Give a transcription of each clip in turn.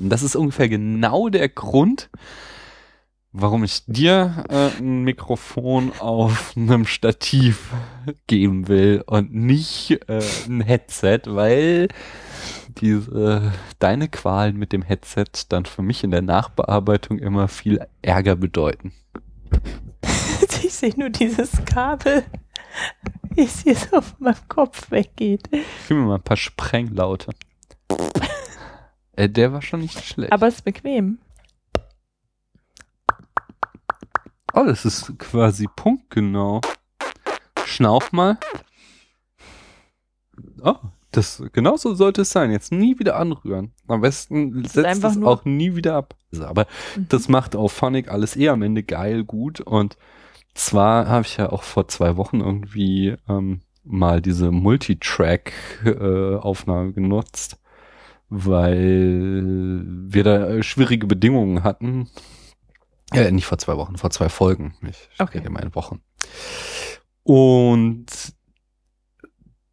Das ist ungefähr genau der Grund, warum ich dir äh, ein Mikrofon auf einem Stativ geben will und nicht äh, ein Headset, weil diese deine Qualen mit dem Headset dann für mich in der Nachbearbeitung immer viel Ärger bedeuten. ich sehe nur dieses Kabel, wie es hier so auf meinem Kopf weggeht. Gib mir mal ein paar Sprenglaute. äh, der war schon nicht schlecht. Aber es ist bequem. Oh, das ist quasi punktgenau. Schnauf mal. Oh, das genauso sollte es sein. Jetzt nie wieder anrühren. Am besten setzt es auch nie wieder ab. Aber mhm. das macht auf Phonic alles eh am Ende geil, gut. Und zwar habe ich ja auch vor zwei Wochen irgendwie ähm, mal diese Multitrack-Aufnahme äh, genutzt, weil wir da schwierige Bedingungen hatten äh, nicht vor zwei Wochen, vor zwei Folgen. Ich okay. immer in Wochen. Und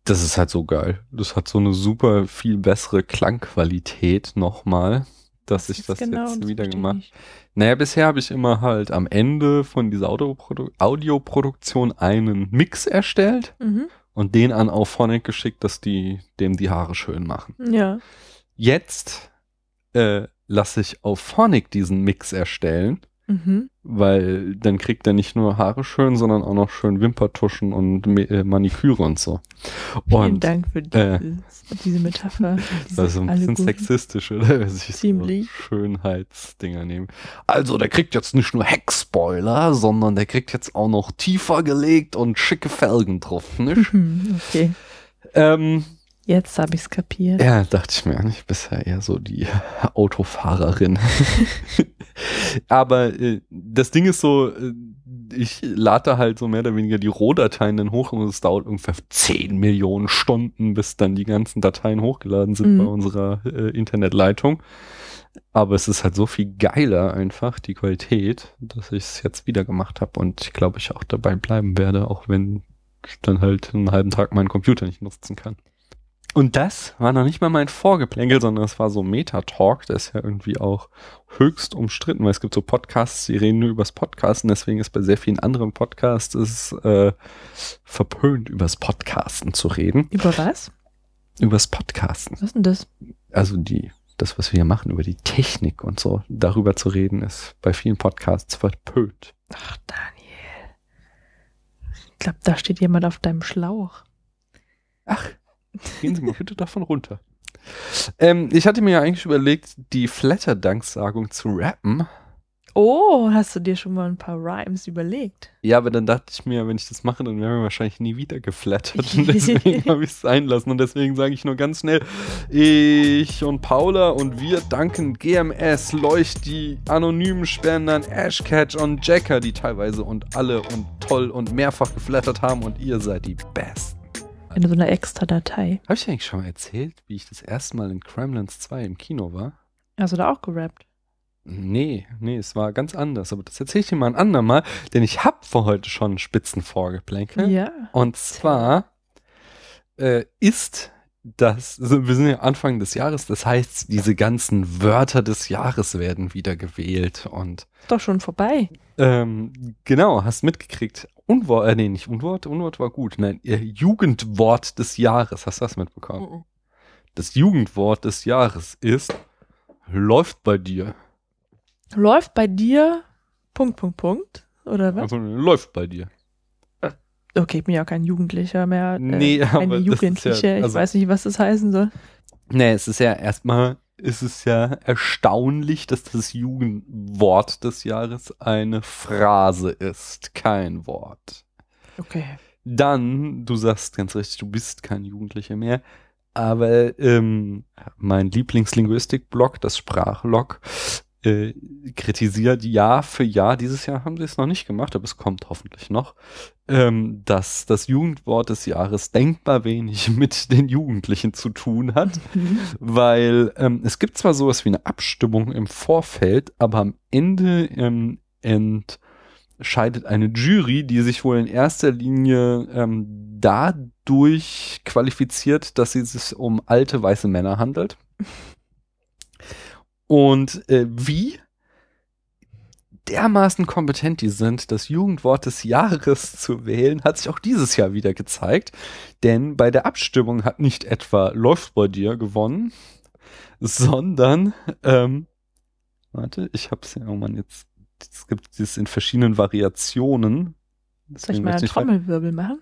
das ist halt so geil. Das hat so eine super viel bessere Klangqualität nochmal, dass ich das genau, jetzt wieder gemacht. Naja, bisher habe ich immer halt am Ende von dieser Audioprodu Audioproduktion einen Mix erstellt mhm. und den an Auphonic geschickt, dass die dem die Haare schön machen. Ja. Jetzt äh, lasse ich Auphonic diesen Mix erstellen Mhm. Weil dann kriegt er nicht nur Haare schön, sondern auch noch schön Wimpertuschen und äh, Maniküre und so. Vielen und, Dank für dieses, äh, diese Metapher. Diese also ein bisschen sexistisch, oder? Ziemlich. So Schönheitsdinger nehmen. Also, der kriegt jetzt nicht nur Heckspoiler, sondern der kriegt jetzt auch noch tiefer gelegt und schicke Felgen drauf, nicht? Mhm, okay. Ähm, Jetzt habe ich es kapiert. Ja, dachte ich mir. Ich bisher eher so die Autofahrerin. Aber äh, das Ding ist so, äh, ich lade halt so mehr oder weniger die Rohdateien dann hoch und es dauert ungefähr 10 Millionen Stunden, bis dann die ganzen Dateien hochgeladen sind mhm. bei unserer äh, Internetleitung. Aber es ist halt so viel geiler einfach, die Qualität, dass ich es jetzt wieder gemacht habe und ich glaube, ich auch dabei bleiben werde, auch wenn ich dann halt einen halben Tag meinen Computer nicht nutzen kann. Und das war noch nicht mal mein Vorgeplänkel, sondern es war so Meta-Talk, der ist ja irgendwie auch höchst umstritten, weil es gibt so Podcasts, die reden nur übers Podcasten, deswegen ist bei sehr vielen anderen Podcasts es äh, verpönt, übers Podcasten zu reden. Über was? Übers Podcasten. Was ist denn das? Also die, das, was wir hier machen, über die Technik und so, darüber zu reden, ist bei vielen Podcasts verpönt. Ach, Daniel. Ich glaube, da steht jemand auf deinem Schlauch. Ach, Gehen Sie mal bitte davon runter. Ähm, ich hatte mir ja eigentlich überlegt, die Flatter-Danksagung zu rappen. Oh, hast du dir schon mal ein paar Rhymes überlegt? Ja, aber dann dachte ich mir, wenn ich das mache, dann wären wir wahrscheinlich nie wieder geflattert. Und deswegen habe ich es sein lassen. Und deswegen sage ich nur ganz schnell, ich und Paula und wir danken GMS, Leuchti, anonymen Spendern, Ashcatch und Jacker, die teilweise und alle und toll und mehrfach geflattert haben. Und ihr seid die Besten in so einer extra Datei. Habe ich dir eigentlich schon mal erzählt, wie ich das erste Mal in Kremlins 2 im Kino war? Hast du da auch gerappt? Nee, nee, es war ganz anders. Aber das erzähle ich dir mal ein andermal, denn ich habe für heute schon einen Spitzenvorgeplänkel. Ja. Und zwar äh, ist das, also wir sind ja Anfang des Jahres, das heißt, diese ganzen Wörter des Jahres werden wieder gewählt und. Doch schon vorbei. Ähm, genau, hast mitgekriegt. Unwort, äh, nee, nicht Unwort, Unwort war gut. Nein, ihr Jugendwort des Jahres. Hast du das mitbekommen? Mhm. Das Jugendwort des Jahres ist läuft bei dir. Läuft bei dir, Punkt, Punkt, Punkt, oder was? Also läuft bei dir. Äh, okay, ich bin ja auch kein Jugendlicher mehr. Äh, nee, aber eine Jugendliche. Ja, also, ich weiß nicht, was das heißen soll. Nee, es ist ja erstmal ist es ja erstaunlich, dass das Jugendwort des Jahres eine Phrase ist, kein Wort. Okay. Dann, du sagst ganz richtig, du bist kein Jugendlicher mehr, aber ähm, mein Lieblingslinguistik-Blog, das Sprachlog, äh, kritisiert Jahr für Jahr, dieses Jahr haben sie es noch nicht gemacht, aber es kommt hoffentlich noch, ähm, dass das Jugendwort des Jahres denkbar wenig mit den Jugendlichen zu tun hat, mhm. weil ähm, es gibt zwar sowas wie eine Abstimmung im Vorfeld, aber am Ende ähm, entscheidet eine Jury, die sich wohl in erster Linie ähm, dadurch qualifiziert, dass sie sich um alte weiße Männer handelt. Und äh, wie dermaßen kompetent die sind, das Jugendwort des Jahres zu wählen, hat sich auch dieses Jahr wieder gezeigt. Denn bei der Abstimmung hat nicht etwa Läuft bei dir gewonnen, sondern, ähm, warte, ich hab's ja, oh Mann, jetzt, es gibt es in verschiedenen Variationen. Soll ich mal einen Trommelwirbel machen?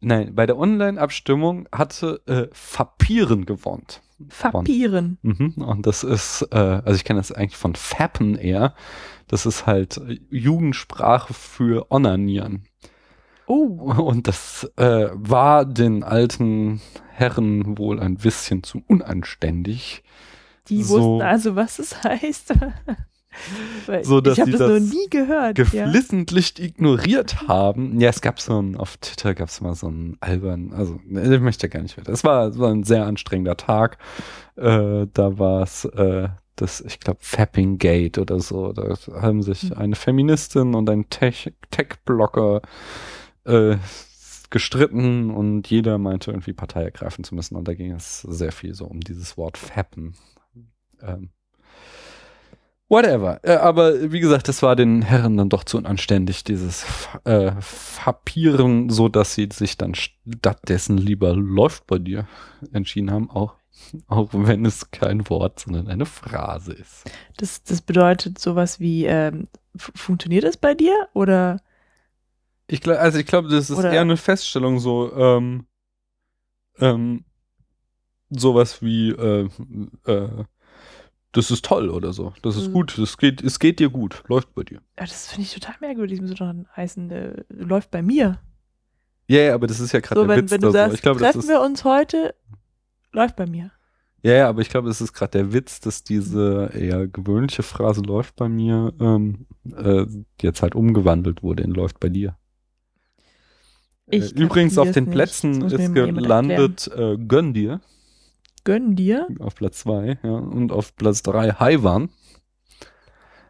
Nein, bei der Online-Abstimmung hatte äh, Fapieren gewonnen. Fapieren. Mhm, und das ist, äh, also ich kenne das eigentlich von Fappen eher. Das ist halt Jugendsprache für Onanieren. Oh. Und das äh, war den alten Herren wohl ein bisschen zu unanständig. Die So- wussten also, was es heißt. So, dass ich habe sie das, noch das nie gehört. Ja. geflissentlich ignoriert haben. Ja, es gab so ein, auf Twitter gab es mal so einen albern, also ne, ich möchte gar nicht weiter. Es war, es war ein sehr anstrengender Tag. Äh, da war es äh, das, ich glaube, Fapping Gate oder so. Da haben sich Hm. eine Feministin und ein Tech- Tech-Blocker äh, gestritten und jeder meinte irgendwie Partei ergreifen zu müssen. Und da ging es sehr viel so um dieses Wort Fappen. Ähm, Whatever. Äh, aber wie gesagt, das war den Herren dann doch zu unanständig, dieses äh, Fapieren, so dass sie sich dann stattdessen lieber läuft bei dir entschieden haben, auch, auch wenn es kein Wort, sondern eine Phrase ist. Das, das bedeutet sowas wie, ähm, funktioniert das bei dir? Oder Ich glaube, also ich glaube, das ist Oder- eher eine Feststellung, so ähm, ähm, sowas wie äh, äh, das ist toll oder so. Das ist Mhm. gut. Es geht, es geht dir gut. Läuft bei dir. ja, das finde ich total merkwürdig. Das müsste doch heißen, äh, läuft bei mir. Ja, ja, aber das ist ja gerade So, der wenn, Witz wenn du so. sagst, Ich glaube, das treffen wir uns heute, läuft bei mir. ja, ja, aber ich glaube, das ist gerade der Witz, dass diese eher gewöhnliche Phrase läuft bei mir ähm, äh, jetzt halt umgewandelt wurde in läuft bei dir. Ich äh, übrigens auf den nicht. Plätzen Das muss ist gelandet äh, Gönn dir Gönn dir. auf Platz zwei ja, und auf Platz drei Haiwan.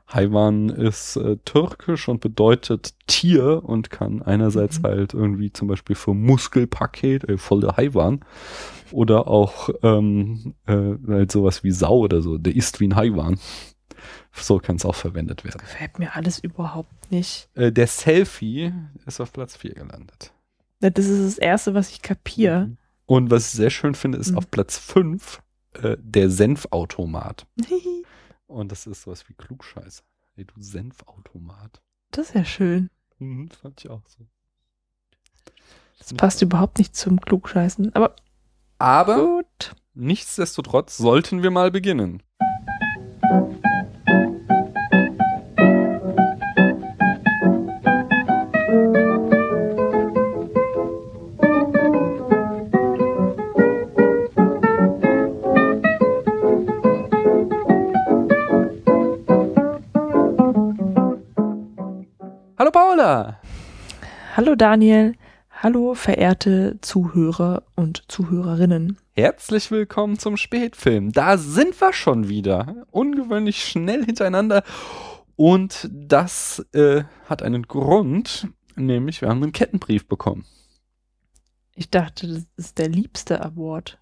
Haiwan ist äh, türkisch und bedeutet Tier und kann einerseits Mhm. halt irgendwie zum Beispiel für Muskelpaket, äh, voll der Haiwan, oder auch ähm, äh, halt sowas wie Sau oder so, der ist wie ein Haiwan. So kann es auch verwendet werden. Gefällt mir alles überhaupt nicht. Äh, der Selfie ist auf Platz vier gelandet. Ja, Das ist das Erste, was ich kapiere. Und was ich sehr schön finde, ist Mhm. auf Platz fünf äh, der Senfautomat. Und das ist sowas wie Klugscheißer. Ey, du Senfautomat. Das ist ja schön. Mhm, das fand ich auch so. Das passt überhaupt nicht zum Klugscheißen. Aber Aber gut. nichtsdestotrotz sollten wir mal beginnen. Hallo Daniel. Hallo verehrte Zuhörer und Zuhörerinnen. Herzlich willkommen zum Spätfilm. Da sind wir schon wieder. Ungewöhnlich schnell hintereinander. Und das äh, hat einen Grund, nämlich wir haben einen Kettenbrief bekommen. Ich dachte, das ist der liebste Award.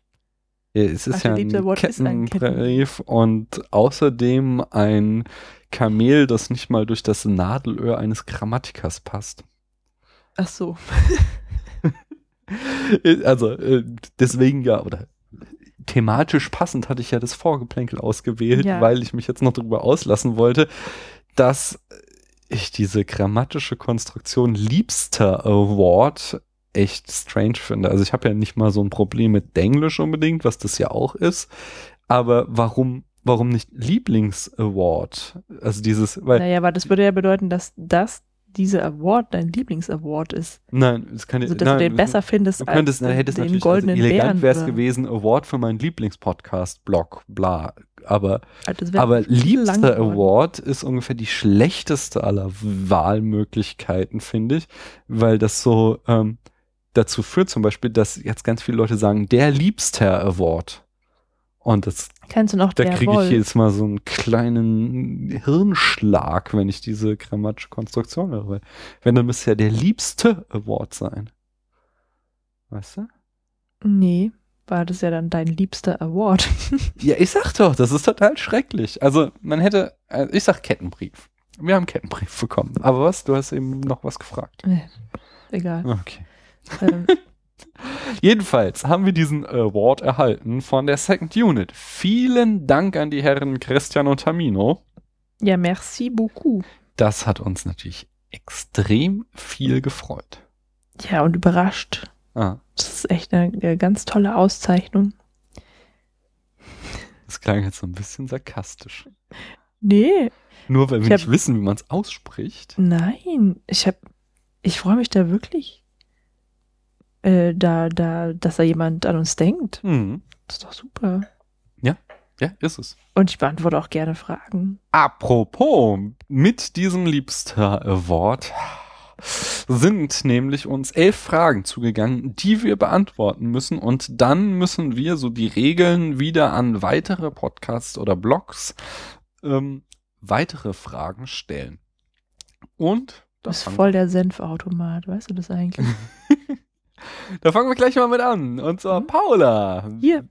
Ja, Es ist Ach, der ja liebste ein Wort ist ein Kettenbrief und außerdem ein Kamel, das nicht mal durch das Nadelöhr eines Grammatikers passt. Ach so. Also äh, deswegen ja, oder thematisch passend hatte ich ja das Vorgeplänkel ausgewählt, Ja. weil ich mich jetzt noch darüber auslassen wollte, dass ich diese grammatische Konstruktion liebster Award echt strange finde. Also ich habe ja nicht mal so ein Problem mit Denglisch unbedingt, was das ja auch ist, aber warum warum nicht Lieblings-Award? Also dieses, weil Naja, aber das würde ja bedeuten, dass das, diese Award dein Lieblingsaward ist. nein, es kann Also, dass nein, du den besser findest Du könntest, als dann hättest den natürlich goldenen also elegant wäre es gewesen, Award für meinen Lieblingspodcast, Blog, bla. Aber, Also, das aber liebster. Award ist ungefähr die schlechteste aller Wahlmöglichkeiten, finde ich, weil das so ähm, dazu führt zum Beispiel, dass jetzt ganz viele Leute sagen, der liebster Award. Und das, Kennst du noch da kriege ich jedes Mal so einen kleinen Hirnschlag, wenn ich diese grammatische Konstruktion höre. Wenn, dann müsste ja der liebste Award sein. Weißt du? Nee, war das ja dann dein liebster Award. Ja, ich sag doch, das ist total schrecklich. Also, man hätte, äh, ich sag Kettenbrief. Wir haben Kettenbrief bekommen. Aber was? Du hast eben noch was gefragt. Egal. Okay. ähm, Jedenfalls haben wir diesen Award erhalten von der Second Unit. Vielen Dank an die Herren Christian und Tamino. ja, merci beaucoup. Das hat uns natürlich extrem viel gefreut. Ja, und überrascht. Ah, Das ist echt eine, eine ganz tolle Auszeichnung. das klang jetzt so ein bisschen sarkastisch. Nee, Nur weil wir Ich nicht hab- wissen, wie man es ausspricht. nein. Ich hab, ich freue mich da wirklich, äh, da, da, dass da jemand an uns denkt. Hm. Das ist doch super. Ja, ist es. Und ich beantworte auch gerne Fragen. Apropos, mit diesem Liebster Award sind nämlich uns elf Fragen zugegangen, die wir beantworten müssen und dann müssen wir so die Regeln wieder an weitere Podcasts oder Blogs ähm, weitere Fragen stellen. Und bist fangen- voll der Senfautomat, weißt du das eigentlich? da fangen wir gleich mal mit an. Und zwar Paula. Hier.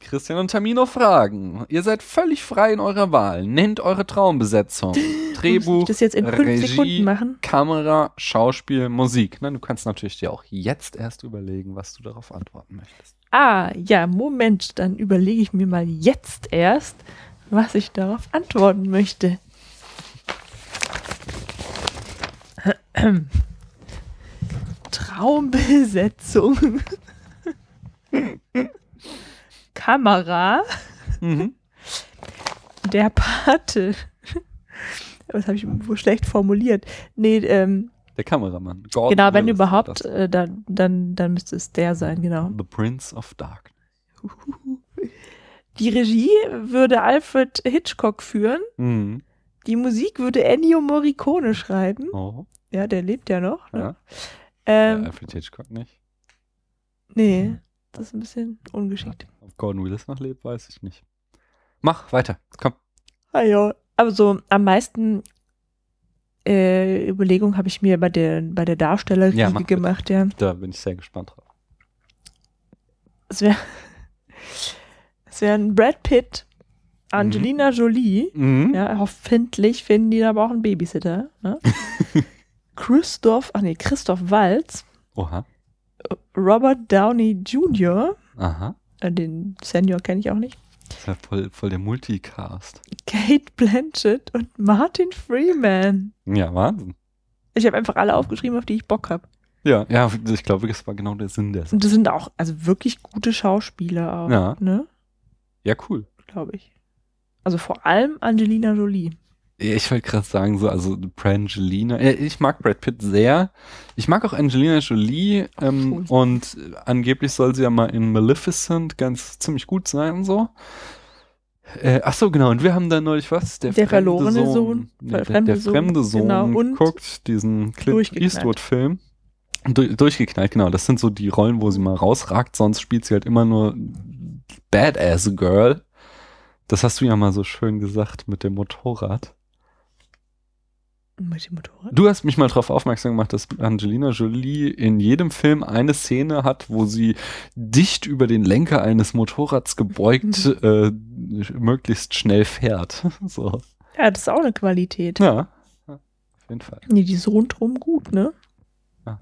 Christian und Tamino fragen. Ihr seid völlig frei in eurer Wahl. Nennt eure Traumbesetzung. Drehbuch, das jetzt in fünf Regie, Sekunden machen? Kamera, Schauspiel, Musik. Na, du kannst natürlich dir auch jetzt erst überlegen, was du darauf antworten möchtest. Ah, ja, Moment, dann überlege ich mir mal jetzt erst, was ich darauf antworten möchte. Traumbesetzung. Kamera. Mhm. Der Pate. Was habe ich wohl schlecht formuliert? Nee, ähm, Der Kameramann. Gordon genau, wenn Willis überhaupt, äh, dann, dann, dann müsste es der sein, genau. The Prince of Dark. Die Regie würde Alfred Hitchcock führen. Mhm. Die Musik würde Ennio Morricone schreiben. Oh, Ja, der lebt ja noch. Ne? ja. Ähm, Äh, Alfred Hitchcock nicht. nee, das ist ein bisschen ungeschickt. Ob Gordon Willis noch lebt, weiß ich nicht. Mach weiter. Komm. Ah ja, aber so am meisten äh, Überlegung habe ich mir bei der, bei der Darstellerriege Ja, mach bitte. gemacht, ja. Da bin ich sehr gespannt drauf. Es wäre es wären Brad Pitt, Angelina Jolie, Mhm. ja, hoffentlich finden die da aber auch einen Babysitter, ne? Christoph, ach nee, Christoph Waltz, Oha. Robert Downey Jr., Aha. äh, den Senior kenne ich auch nicht, Das ist ja voll, voll der Multicast. Kate Blanchett und Martin Freeman. Ja, Wahnsinn. Ich habe einfach alle aufgeschrieben, auf die ich Bock habe. Ja, ja, ich glaube, das war genau der Sinn der Sache. Und das sind auch, also wirklich gute Schauspieler auch, Ja. ne? Ja, cool. Glaube ich. Also vor allem Angelina Jolie. Ich wollte gerade sagen, so, also Brangelina. Ich mag Brad Pitt sehr. Ich mag auch Angelina Jolie. Ähm, cool. und äh, angeblich soll sie ja mal in Maleficent ganz ziemlich gut sein und so. Äh, ach so, genau. Und wir haben da neulich was? Der fremde verlorene Sohn. Nee, Ver- der, fremde der Sohn, fremde Sohn genau. Und guckt diesen Clint durchgeknallt. Eastwood-Film. Du, durchgeknallt, genau. Das sind so die Rollen, wo sie mal rausragt. Sonst spielt sie halt immer nur Badass Girl. Das hast du ja mal so schön gesagt mit dem Motorrad. Mit dem Motorrad? Du hast mich mal darauf aufmerksam gemacht, dass Angelina Jolie in jedem Film eine Szene hat, wo sie dicht über den Lenker eines Motorrads gebeugt äh, möglichst schnell fährt. So. Ja, das ist auch eine Qualität. Ja, auf jeden Fall. Nee, die ist rundrum gut, ne? Ja.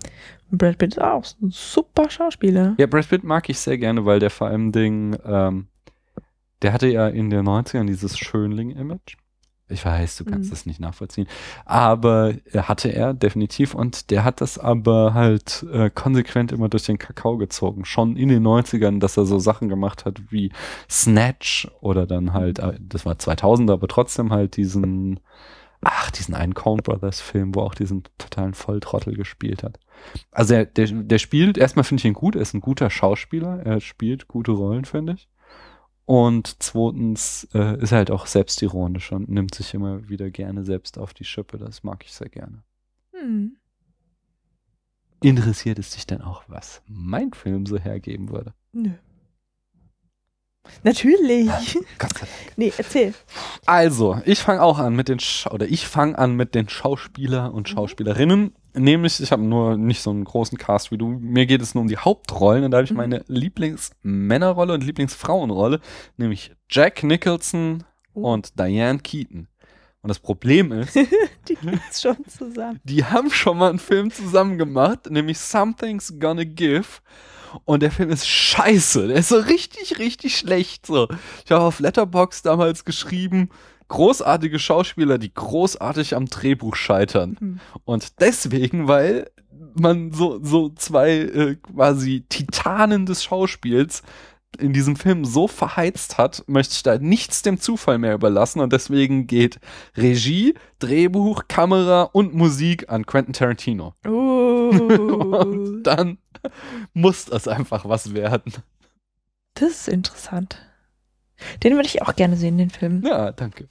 Brad Pitt ist auch ein super Schauspieler. Ja, Brad Pitt mag ich sehr gerne, weil der vor allem Ding, ähm, der hatte ja in den 90ern dieses Schönling-Image. Ich weiß, du kannst Mhm. das nicht nachvollziehen. Aber er hatte er definitiv und der hat das aber halt äh, konsequent immer durch den Kakao gezogen. Schon in den 90ern, dass er so Sachen gemacht hat wie Snatch oder dann halt, äh, das war 2000, aber trotzdem halt diesen, ach, diesen einen Coen Brothers Film, wo auch diesen totalen Volltrottel gespielt hat. Also er, der, der spielt, erstmal finde ich ihn gut, er ist ein guter Schauspieler, er spielt gute Rollen, finde ich. Und zweitens äh, ist er halt auch selbstironisch und nimmt sich immer wieder gerne selbst auf die Schippe. Das mag ich sehr gerne. Hm. Interessiert es dich denn auch, was mein Film so hergeben würde? Nö. Natürlich. Gott sei Dank. Nee, erzähl. Also, ich fange auch an mit den Scha oder ich fange an mit den Schauspieler und Schauspielerinnen Nämlich, ich habe nur nicht so einen großen Cast wie du. Mir geht es nur um die Hauptrollen und da habe ich Mhm. meine Lieblingsmännerrolle und Lieblingsfrauenrolle, nämlich Jack Nicholson Oh. und Diane Keaton. Und das Problem ist, Die gibt's schon zusammen. die haben schon mal einen Film zusammen gemacht, nämlich Something's Gonna Give. Und der Film ist scheiße. Der ist so richtig, richtig schlecht. So. Ich habe auf Letterbox damals geschrieben, großartige Schauspieler, die großartig am Drehbuch scheitern. Hm. Und deswegen, weil man so, so zwei äh, quasi Titanen des Schauspiels in diesem Film so verheizt hat, möchte ich da nichts dem Zufall mehr überlassen und deswegen geht Regie, Drehbuch, Kamera und Musik an Quentin Tarantino. Und Uh, dann muss das einfach was werden. das ist interessant. Den würde ich auch gerne sehen, den Film. Ja, danke.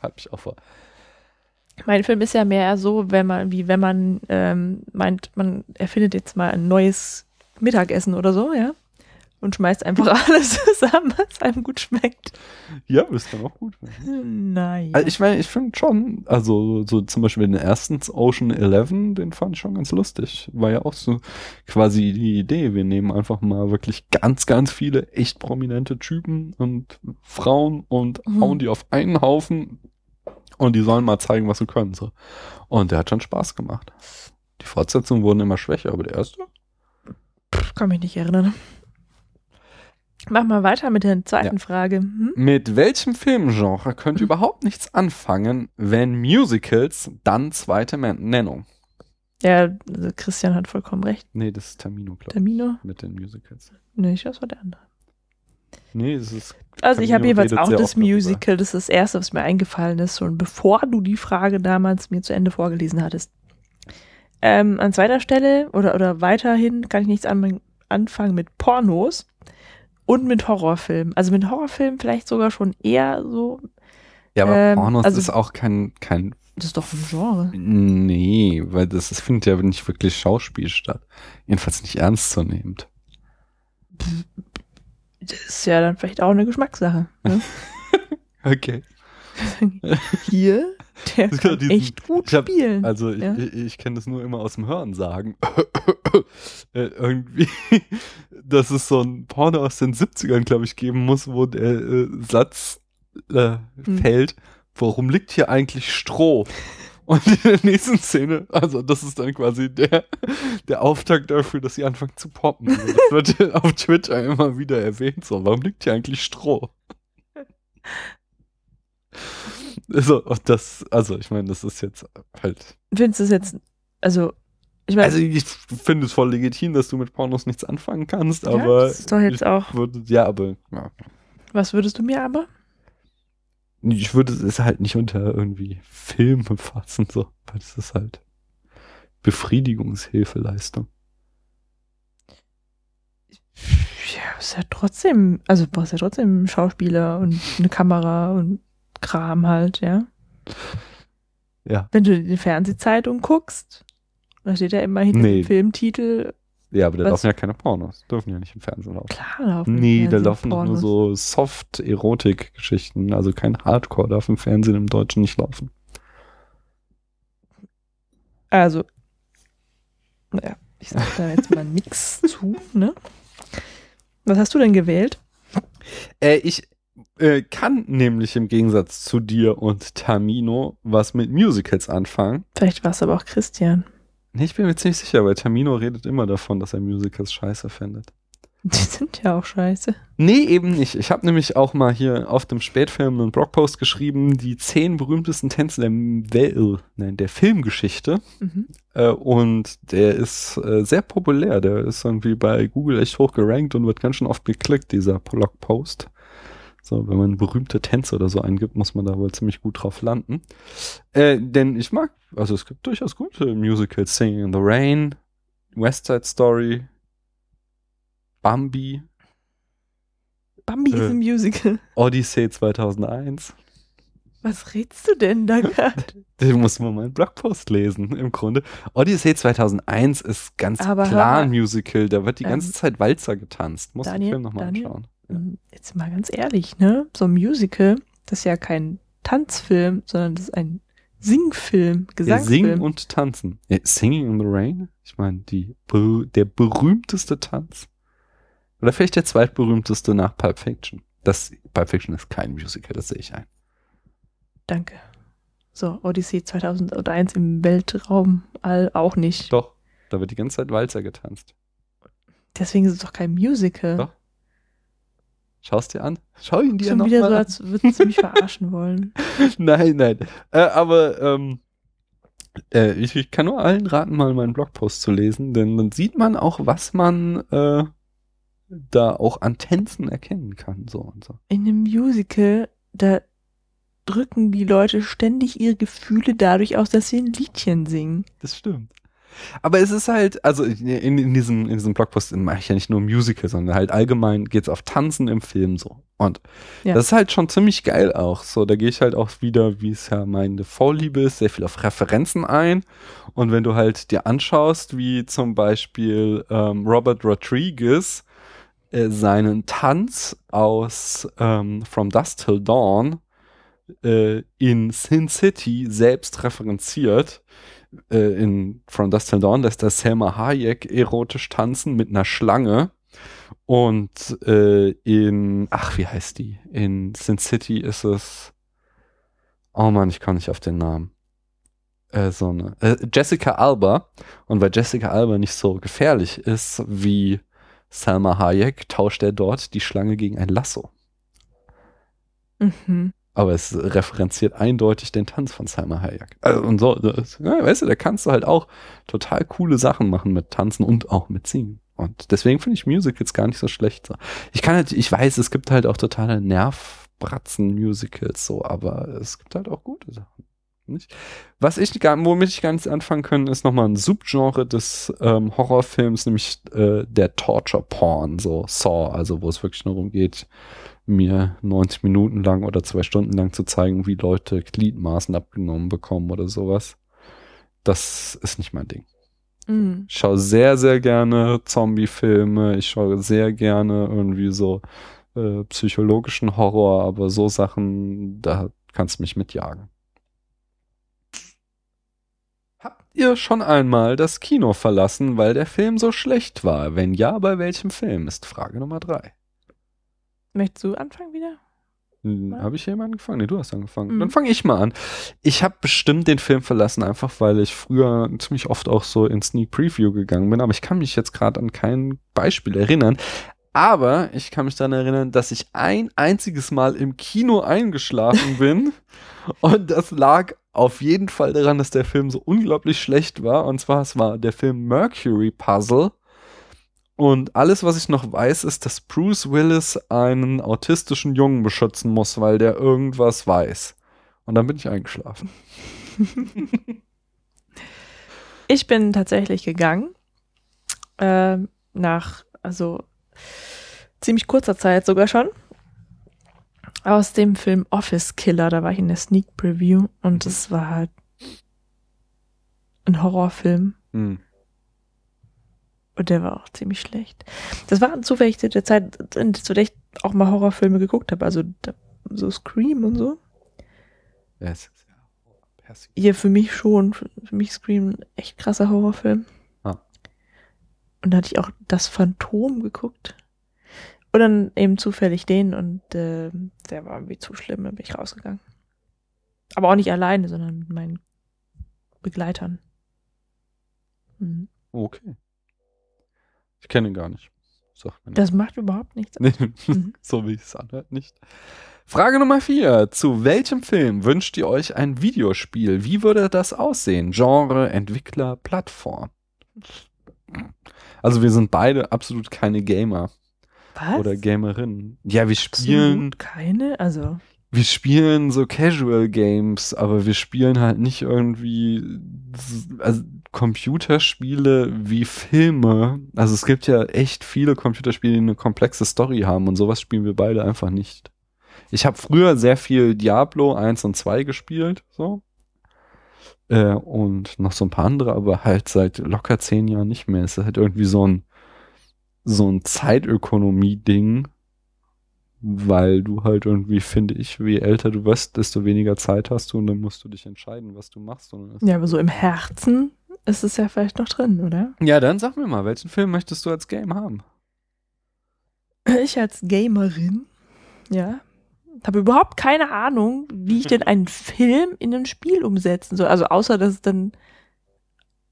Danke. Hab ich auch vor. Mein Film ist ja mehr so, wenn man, wie wenn man ähm, meint, man erfindet jetzt mal ein neues Mittagessen oder so, ja. Und schmeißt einfach alles zusammen, was einem gut schmeckt. Ja, ist dann auch gut. Nein. Also ich meine, ich finde schon, also so zum Beispiel den ersten Ocean Eleven, den fand ich schon ganz lustig. War ja auch so quasi die Idee. Wir nehmen einfach mal wirklich ganz, ganz viele echt prominente Typen und Frauen und Mhm. hauen die auf einen Haufen und die sollen mal zeigen, was sie können. So. Und der hat schon Spaß gemacht. Die Fortsetzungen wurden immer schwächer, aber der erste? Kann mich nicht erinnern. Mach mal weiter mit der zweiten Frage. Hm? Mit welchem Filmgenre könnt ihr überhaupt nichts anfangen, wenn Musicals, dann zweite Men Nennung? Ja, also Christian hat vollkommen recht. Nee, das ist Tamino, glaube ich. Tamino? Mit den Musicals. Nee, ich das war der andere. Nee, es ist. Also ich habe jeweils auch das oft darüber. Musical, das ist das erste, was mir eingefallen ist. Und bevor du die Frage damals mir zu Ende vorgelesen hattest. Ähm, an zweiter Stelle oder, oder weiterhin kann ich nichts an, anfangen mit Pornos und mit Horrorfilmen. Also mit Horrorfilmen vielleicht sogar schon eher so, Ja, aber Ähm, Pornos also- ist auch kein, kein. das ist doch ein Genre. Nee, weil das, das findet ja nicht wirklich Schauspiel statt. Jedenfalls nicht ernstzunehmend. Das ist ja dann vielleicht auch eine Geschmackssache. Ne? Okay. Hier, der kann diesen- echt gut hab- spielen. Also ich, Ja. ich, ich kenne das nur immer aus dem Hören sagen. äh, irgendwie, dass es so ein Porno aus den 70ern, glaube ich, geben muss, wo der äh, Satz äh, Hm. fällt, warum liegt hier eigentlich Stroh? Und in der nächsten Szene, also das ist dann quasi der, der Auftakt dafür, dass sie anfangen zu poppen. Also das wird auf Twitter immer wieder erwähnt, so, warum liegt hier eigentlich Stroh? So, und das, also ich meine, das ist jetzt halt Findest du es jetzt, also, ich meine, also ich finde es voll legitim, dass du mit Pornos nichts anfangen kannst, ja, aber das ist doch jetzt auch, würde, ja, aber ja. was würdest du mir aber? ich würde es halt nicht unter irgendwie Filme fassen, so, weil das ist halt Befriedigungshilfeleistung. Ja, ist ja trotzdem, also du brauchst ja trotzdem Schauspieler und eine Kamera und Kram halt, ja. Ja. Wenn du die Fernsehzeitung guckst, da steht ja immer hinter Nee. dem Filmtitel, Ja, aber da Was? laufen ja keine Pornos, dürfen ja nicht im Fernsehen laufen. klar laufen. im Nee, da laufen doch nur Pornos. so Soft-Erotik-Geschichten, also kein Hardcore darf im Fernsehen im Deutschen nicht laufen. Also, naja, ich sag da jetzt mal nix zu, ne? Was hast du denn gewählt? Äh, ich äh, kann nämlich im Gegensatz zu dir und Tamino was mit Musicals anfangen. Vielleicht war es aber auch Christian. Nee, ich bin mir ziemlich sicher, weil Tamino redet immer davon, dass er Musicals scheiße findet. Die sind ja auch scheiße. Nee, eben nicht. Ich habe nämlich auch mal hier auf dem Spätfilm einen Blogpost geschrieben, die zehn berühmtesten Tänze der, Wel nein, der Filmgeschichte. Mhm. Äh, und der ist äh, sehr populär. Der ist irgendwie bei Google echt hoch gerankt und wird ganz schön oft geklickt, dieser Blogpost. So, wenn man berühmte Tänze oder so eingibt, muss man da wohl ziemlich gut drauf landen. Äh, denn ich mag, also es gibt durchaus gute Musicals. Singing in the Rain, West Side Story, Bambi, Bambi ist Äh. ein Musical. Odyssey 2001. Was redst du denn da gerade? Du musst mal meinen Blogpost lesen, im Grunde. Odyssey 2001 ist ganz Aber klar ein Musical. Da wird die Ähm, ganze Zeit Walzer getanzt. Muss den Daniel, Film nochmal anschauen. Ähm, Jetzt mal ganz ehrlich, ne? So ein Musical, das ist ja kein Tanzfilm, sondern das ist ein Singfilm, Ja, Gesangsfilm. Singen und Tanzen. Ja, Singing in the Rain? Ich meine, die, der berühmteste Tanz. Oder vielleicht der zweitberühmteste nach Pulp Fiction. Das, Pulp Fiction ist kein Musical, das sehe ich ein. Danke. So, Odyssey 2001 im Weltraum, all auch nicht. Doch. Da wird die ganze Zeit Walzer getanzt. Deswegen ist es doch kein Musical. Doch. Schau's dir an. Schau ihn dir Schon noch wieder mal so, an. als würden sie mich verarschen wollen. nein, nein. Äh, aber ähm, äh, ich, ich kann nur allen raten, mal meinen Blogpost zu lesen, denn dann sieht man auch, was man äh, da auch an Tänzen erkennen kann. So und so. In einem Musical, da drücken die Leute ständig ihre Gefühle dadurch aus, dass sie ein Liedchen singen. Das stimmt. Aber es ist halt, also in, in, diesem, in diesem Blogpost mache ich ja nicht nur Musical, sondern halt allgemein geht's auf Tanzen im Film so. Und Ja. das ist halt schon ziemlich geil auch. So, da gehe ich halt auch wieder, wie es ja meine Vorliebe ist, sehr viel auf Referenzen ein. Und wenn du halt dir anschaust, wie zum Beispiel ähm, Robert Rodriguez äh, seinen Tanz aus ähm, From Dusk Till Dawn äh, in Sin City selbst referenziert, äh, in From Dusk Till Dawn lässt da Selma Hayek erotisch tanzen mit einer Schlange. Und äh, in, ach, wie heißt die? In Sin City ist es, oh Mann, ich komme nicht auf den Namen. Äh, so eine, äh, Jessica Alba. Und weil Jessica Alba nicht so gefährlich ist wie Selma Hayek, tauscht er dort die Schlange gegen ein Lasso. Mhm. Aber es referenziert eindeutig den Tanz von Salma Hayek. Also, und so, das, ja, weißt du, da kannst du halt auch total coole Sachen machen mit Tanzen und auch mit Singen. Und deswegen finde ich Musicals gar nicht so schlecht. Ich kann halt, ich weiß, es gibt halt auch totale Nervbratzen-Musicals, so, aber es gibt halt auch gute Sachen. Nicht? Was ich gar, womit ich gar nicht anfangen können, ist nochmal ein Subgenre des ähm, Horrorfilms, nämlich äh, der Torture Porn, so Saw, also wo es wirklich nur darum geht, mir 90 Minuten lang oder zwei Stunden lang zu zeigen, wie Leute Gliedmaßen abgenommen bekommen oder sowas. Das ist nicht mein Ding. Mhm. Ich schaue sehr, sehr gerne Zombie-Filme. Ich schaue sehr gerne irgendwie so äh, psychologischen Horror, aber so Sachen, da kannst du mich mitjagen. Habt ihr schon einmal das Kino verlassen, weil der Film so schlecht war? Wenn ja, bei welchem Film? Ist Frage Nummer drei. Möchtest du anfangen wieder? Hm. Habe ich jemanden angefangen? Nee, du hast angefangen. Mhm. Dann fange ich mal an. Ich habe bestimmt den Film verlassen, einfach weil ich früher ziemlich oft auch so in Sneak Preview gegangen bin, aber ich kann mich jetzt gerade an kein Beispiel erinnern. Aber ich kann mich daran erinnern, dass ich ein einziges Mal im Kino eingeschlafen bin. Und das lag auf jeden Fall daran, dass der Film so unglaublich schlecht war. Und zwar, es war der Film Mercury Puzzle. Und alles, was ich noch weiß, ist, dass Bruce Willis einen autistischen Jungen beschützen muss, weil der irgendwas weiß. Und dann bin ich eingeschlafen. Ich bin tatsächlich gegangen. Ähm, nach, also ziemlich kurzer Zeit sogar schon. Aus dem Film Office Killer. Da war ich in der Sneak Preview und es war halt ein Horrorfilm. Hm. Und der war auch ziemlich schlecht. Das war zufällig zu der Zeit, in der ich auch mal Horrorfilme geguckt habe. Also so Scream und so. Ja, es ist ja Ja, für mich schon. Für, mich Scream ein echt krasser Horrorfilm. Ah. Und da hatte ich auch das Phantom geguckt. Und dann eben zufällig den und äh, der war irgendwie zu schlimm, dann bin ich rausgegangen. Aber auch nicht alleine, sondern mit meinen Begleitern. Mhm. Okay. Ich kenne ihn gar nicht. Das macht überhaupt nichts. nichts. Mhm. so wie es anhört, nicht. Frage Nummer vier. Zu welchem Film wünscht ihr euch ein Videospiel? Wie würde das aussehen? Genre, Entwickler, Plattform? Also wir sind beide absolut keine Gamer Was? oder Gamerinnen. Ja, wir spielen, Absolut keine? Also, wir spielen so Casual Games, aber wir spielen halt nicht irgendwie also Computerspiele wie Filme. Also es gibt ja echt viele Computerspiele, die eine komplexe Story haben und sowas spielen wir beide einfach nicht. Ich habe früher sehr viel Diablo 1 und 2 gespielt, so. Äh, und noch so ein paar andere, aber halt seit locker zehn Jahren nicht mehr. Es ist halt irgendwie so ein, so ein Zeitökonomie-Ding, weil du halt irgendwie, finde ich, wie älter du wirst, desto weniger Zeit hast du und dann musst du dich entscheiden, was du machst. Ja, aber so im Herzen ist es ja vielleicht noch drin, oder? Ja, dann sag mir mal, welchen Film möchtest du als Game haben? Ich als Gamerin, ja, habe überhaupt keine Ahnung, wie ich denn einen Film in ein Spiel umsetzen soll. Also außer, dass es dann,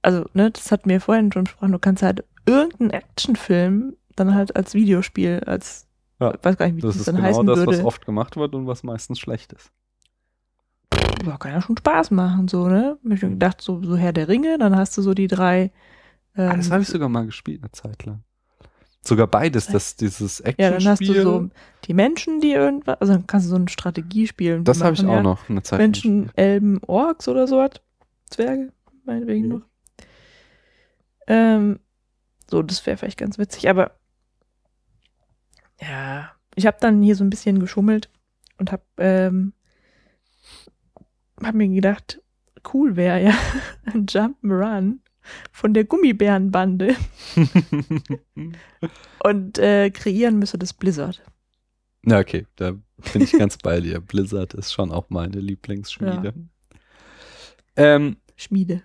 also, ne, das hat mir vorhin schon besprochen, du kannst halt irgendeinen Actionfilm dann halt als Videospiel, als, Ja, weiß gar nicht, wie Das das, ist dann genau heißen das, würde. was oft gemacht wird und was meistens schlecht ist. Ja, kann ja schon Spaß machen, so, ne? Hab ich mir gedacht, so, so Herr der Ringe, dann hast du so die drei. Ähm, Ah, das habe ich sogar mal gespielt, eine Zeit lang. Sogar beides, das, dieses ja, dann hast du Actionspiel. so die Menschen, die irgendwas, also dann kannst du so ein Strategiespiel. das habe ich auch ja. noch eine Zeit lang Menschen, gespielt. Elben, Orks oder so was. Zwerge, meinetwegen Mhm. noch. Ähm, so, das wäre vielleicht ganz witzig, aber ja, ich habe dann hier so ein bisschen geschummelt und habe ähm, hab mir gedacht, cool wäre ja ein Jump'n'Run von der Gummibärenbande und äh, kreieren müsse das Blizzard. Ja, okay, da bin ich ganz bei dir. Blizzard ist schon auch meine Lieblingsschmiede. Ähm, Schmiede.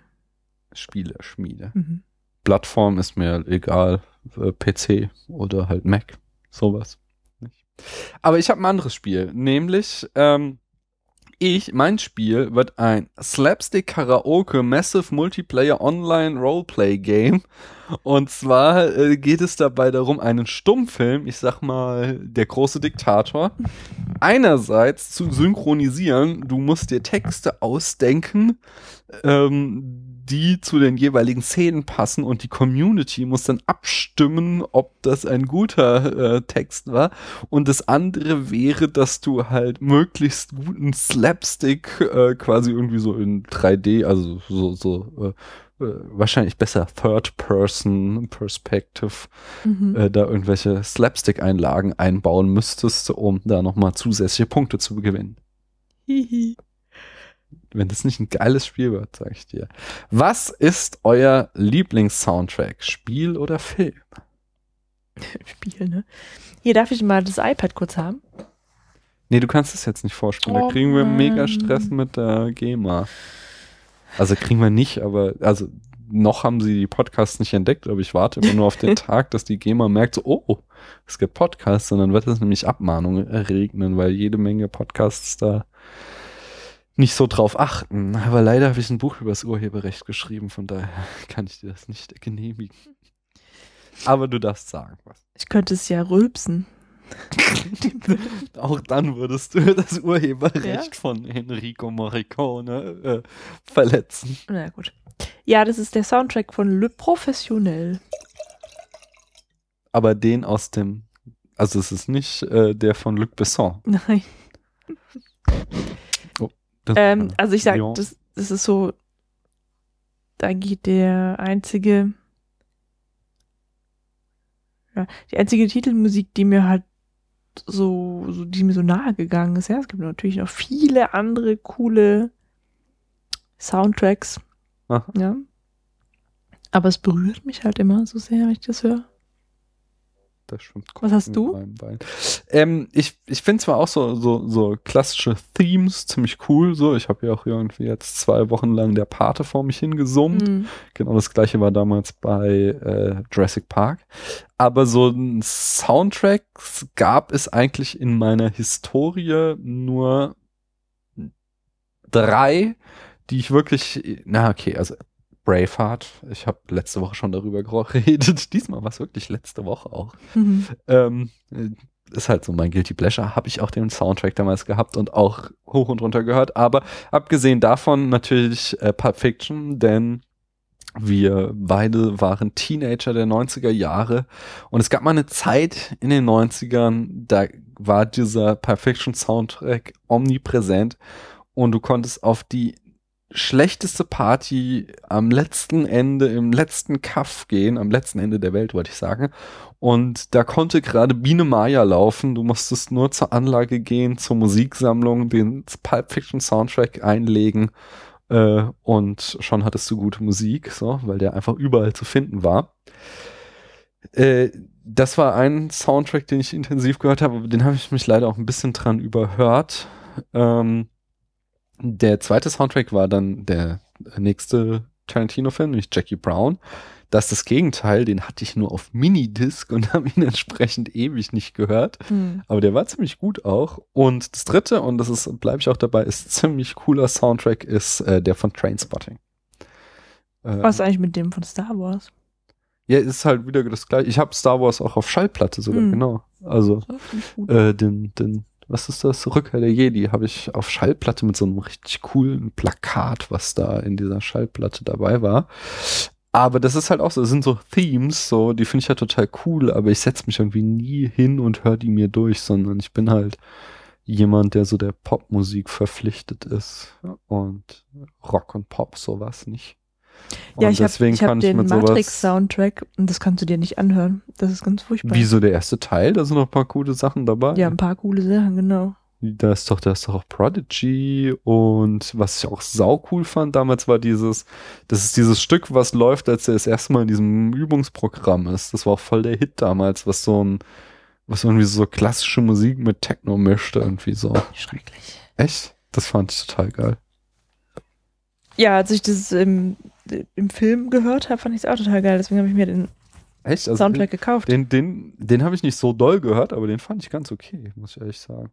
Spiele, Schmiede. Mhm. Plattform ist mir egal, äh, PC oder halt Mac, sowas. Aber ich habe ein anderes Spiel, nämlich ähm, ich, mein Spiel wird ein Slapstick Karaoke Massive Multiplayer Online Roleplay Game. Und zwar äh, geht es dabei darum, einen Stummfilm, ich sag mal, der große Diktator, einerseits zu synchronisieren. Du musst dir Texte ausdenken, ähm, die zu den jeweiligen Szenen passen und die Community muss dann abstimmen, ob das ein guter äh, Text war. Und das andere wäre, dass du halt möglichst guten Slapstick äh, quasi irgendwie so in 3D, also so, so äh, äh, wahrscheinlich besser Third-Person Perspective, Mhm. äh, da irgendwelche Slapstick-Einlagen einbauen müsstest, um da nochmal zusätzliche Punkte zu gewinnen. Hihi. Wenn das nicht ein geiles Spiel wird, sag ich dir. Was ist euer Lieblings-Soundtrack? Spiel oder Film? Spiel, ne? Hier darf ich mal das iPad kurz haben. Nee, du kannst es jetzt nicht vorspielen. da Oh kriegen wir mega. Stress mit der GEMA. Also kriegen wir nicht, aber also noch haben sie die Podcasts nicht entdeckt, aber ich warte immer nur auf den Tag, dass die GEMA merkt, so, oh, es gibt Podcasts und dann wird es nämlich Abmahnungen regnen, weil jede Menge Podcasts da nicht so drauf achten. Aber leider habe ich ein Buch über das Urheberrecht geschrieben, von daher kann ich dir das nicht genehmigen. Aber du darfst sagen was. Ich könnte es ja rülpsen. Auch dann würdest du das Urheberrecht Ja? von Enrico Morricone äh, verletzen. Na gut. Ja, das ist der Soundtrack von Le Professionnel. Aber den aus dem, also es ist nicht äh, der von Luc Besson. Nein. Ähm, also ich sag, Ja. das, das ist so, da geht der einzige, ja, die einzige Titelmusik, die mir halt so, so, die mir so nahe gegangen ist. Ja, es gibt natürlich noch viele andere coole Soundtracks. Aha. Ja. Aber es berührt mich halt immer so sehr, wenn ich das höre. Da schwimmt Was hast du? Ähm, ich ich finde zwar auch so, so, so klassische Themes ziemlich cool. So, ich habe ja auch irgendwie jetzt zwei Wochen lang der Pate vor mich hingesummt. Mhm. Genau das gleiche war damals bei äh, Jurassic Park. Aber so ein Soundtrack gab es eigentlich in meiner Historie nur drei, die ich wirklich, na okay, also Braveheart, ich habe letzte Woche schon darüber geredet. Diesmal war es wirklich letzte Woche auch. Mhm. Ähm, äh, ist halt so mein Guilty Pleasure. Habe ich auch den Soundtrack damals gehabt und auch hoch und runter gehört. Aber abgesehen davon natürlich äh, Pulp Fiction, denn wir beide waren Teenager der 90er Jahre und es gab mal eine Zeit in den 90ern, da war dieser Pulp Fiction Soundtrack omnipräsent und du konntest auf die schlechteste Party am letzten Ende, im letzten Kaff gehen, am letzten Ende der Welt, wollte ich sagen. Und da konnte gerade Biene Maya laufen. Du musstest nur zur Anlage gehen, zur Musiksammlung, den Pulp Fiction Soundtrack einlegen äh, und schon hattest du gute Musik, so, weil der einfach überall zu finden war. Äh, das war ein Soundtrack, den ich intensiv gehört habe, aber den habe ich mich leider auch ein bisschen dran überhört. Ähm, der zweite Soundtrack war dann der nächste Tarantino-Film, nämlich Jackie Brown. Das ist das Gegenteil, den hatte ich nur auf Minidisc und habe ihn entsprechend ewig nicht gehört. Hm. Aber der war ziemlich gut auch. Und das dritte, und das ist, bleibe ich auch dabei, ist ziemlich cooler Soundtrack, ist äh, der von Trainspotting. Äh, Was ist eigentlich mit dem von Star Wars? Ja, ist halt wieder das gleiche. Ich habe Star Wars auch auf Schallplatte sogar, Hm. genau. Also äh, den, den, was ist das? Rückkehr der Jedi habe ich auf Schallplatte mit so einem richtig coolen Plakat, was da in dieser Schallplatte dabei war. Aber das ist halt auch so, das sind so Themes, so, die finde ich ja total cool, aber ich setze mich irgendwie nie hin und höre die mir durch, sondern ich bin halt jemand, der so der Popmusik verpflichtet ist und Rock und Pop sowas nicht. Ja, und ich habe deswegen ich hab kann den Matrix-Soundtrack und das kannst du dir nicht anhören. Das ist ganz furchtbar. Wieso der erste Teil? Da sind noch ein paar gute Sachen dabei. Ja, ein paar coole Sachen, genau. Da ist doch, da ist doch auch Prodigy und was ich auch sau cool fand damals war dieses, das ist dieses Stück, was läuft, als er das erste Mal in diesem Übungsprogramm ist. Das war auch voll der Hit damals, was so ein, was irgendwie so klassische Musik mit Techno mischte irgendwie so. Schrecklich. Echt? Das fand ich total geil. Ja, als ich das im, im Film gehört habe, fand ich es auch total geil. Deswegen habe ich mir den Echt? Also Soundtrack gekauft. Den, den, den habe ich nicht so doll gehört, aber den fand ich ganz okay, muss ich ehrlich sagen.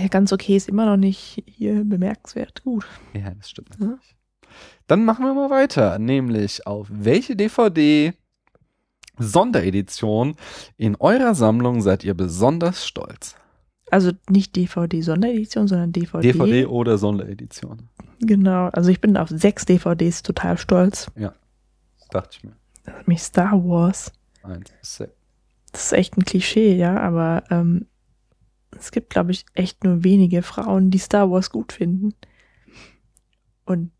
Ja, ganz okay, ist immer noch nicht hier bemerkenswert gut. Ja, das stimmt natürlich. Dann machen wir mal weiter, nämlich auf welche DVD Sonderedition in eurer Sammlung seid ihr besonders stolz? Also nicht DVD-Sonderedition, sondern DVD. DVD oder Sonderedition? Genau. Also ich bin auf sechs DVDs total stolz. Das dachte ich mir. Das ist nämlich Star Wars. Eins sechs. Das ist echt ein Klischee, ja, aber ähm, es gibt, glaube ich, echt nur wenige Frauen, die Star Wars gut finden. Und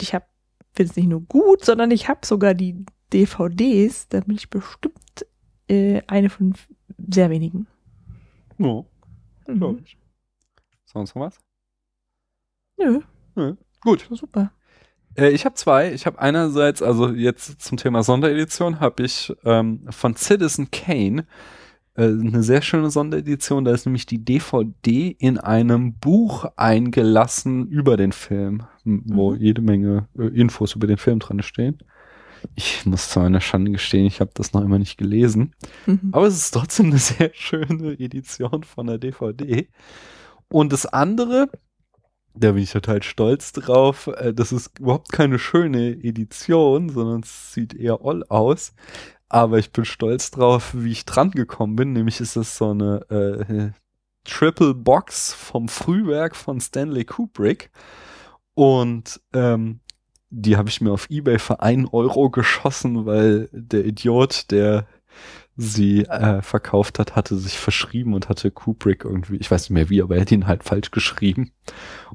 ich habe finde es nicht nur gut, sondern ich habe sogar die DVDs. Da bin ich bestimmt äh, eine von sehr wenigen. Ja, glaub Mhm. ich. Sonst noch was? Nö, Gut. super. Äh, ich habe zwei. Ich habe einerseits, also jetzt zum Thema Sonderedition, habe ich ähm, von Citizen Kane äh, eine sehr schöne Sonderedition. Da ist nämlich die DVD in einem Buch eingelassen über den Film, wo Mhm. jede Menge äh, Infos über den Film dran stehen. Ich muss zu meiner Schande gestehen, ich habe das noch immer nicht gelesen. Mhm. Aber es ist trotzdem eine sehr schöne Edition von der DVD. Und das andere, da bin ich total stolz drauf, äh, das ist überhaupt keine schöne Edition, sondern es sieht eher all aus. Aber ich bin stolz drauf, wie ich dran gekommen bin. Nämlich ist es so eine äh, Triple Box vom Frühwerk von Stanley Kubrick. Und ähm, die habe ich mir auf Ebay für einen Euro geschossen, weil der Idiot, der sie äh, verkauft hat, hatte sich verschrieben und hatte Kubrick irgendwie, ich weiß nicht mehr wie, aber er hat ihn halt falsch geschrieben.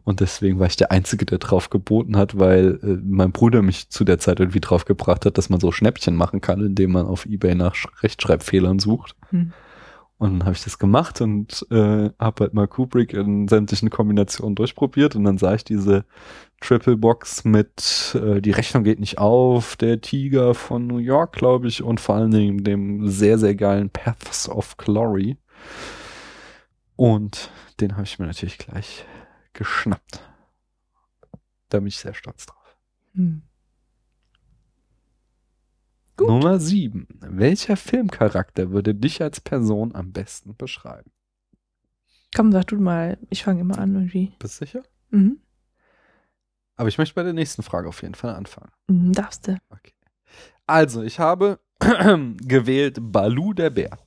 Und deswegen war ich der Einzige, der drauf geboten hat, weil äh, mein Bruder mich zu der Zeit irgendwie drauf gebracht hat, dass man so Schnäppchen machen kann, indem man auf Ebay nach Sch- Rechtschreibfehlern sucht. Hm. Und dann habe ich das gemacht und äh, habe halt mal Kubrick in sämtlichen Kombinationen durchprobiert und dann sah ich diese Triple Box mit äh, die Rechnung geht nicht auf, der Tiger von New York, glaube ich, und vor allen Dingen dem sehr, sehr geilen Paths of Glory. Und den habe ich mir natürlich gleich geschnappt. Da bin ich sehr stolz drauf. Hm. Gut. Nummer sieben. Welcher Filmcharakter würde dich als Person am besten beschreiben? Komm, sag du mal, ich fange immer an irgendwie. Bist du sicher? Mhm. Aber ich möchte bei der nächsten Frage auf jeden Fall anfangen. Mhm, darfst du. Also, ich habe gewählt Balu der Bär.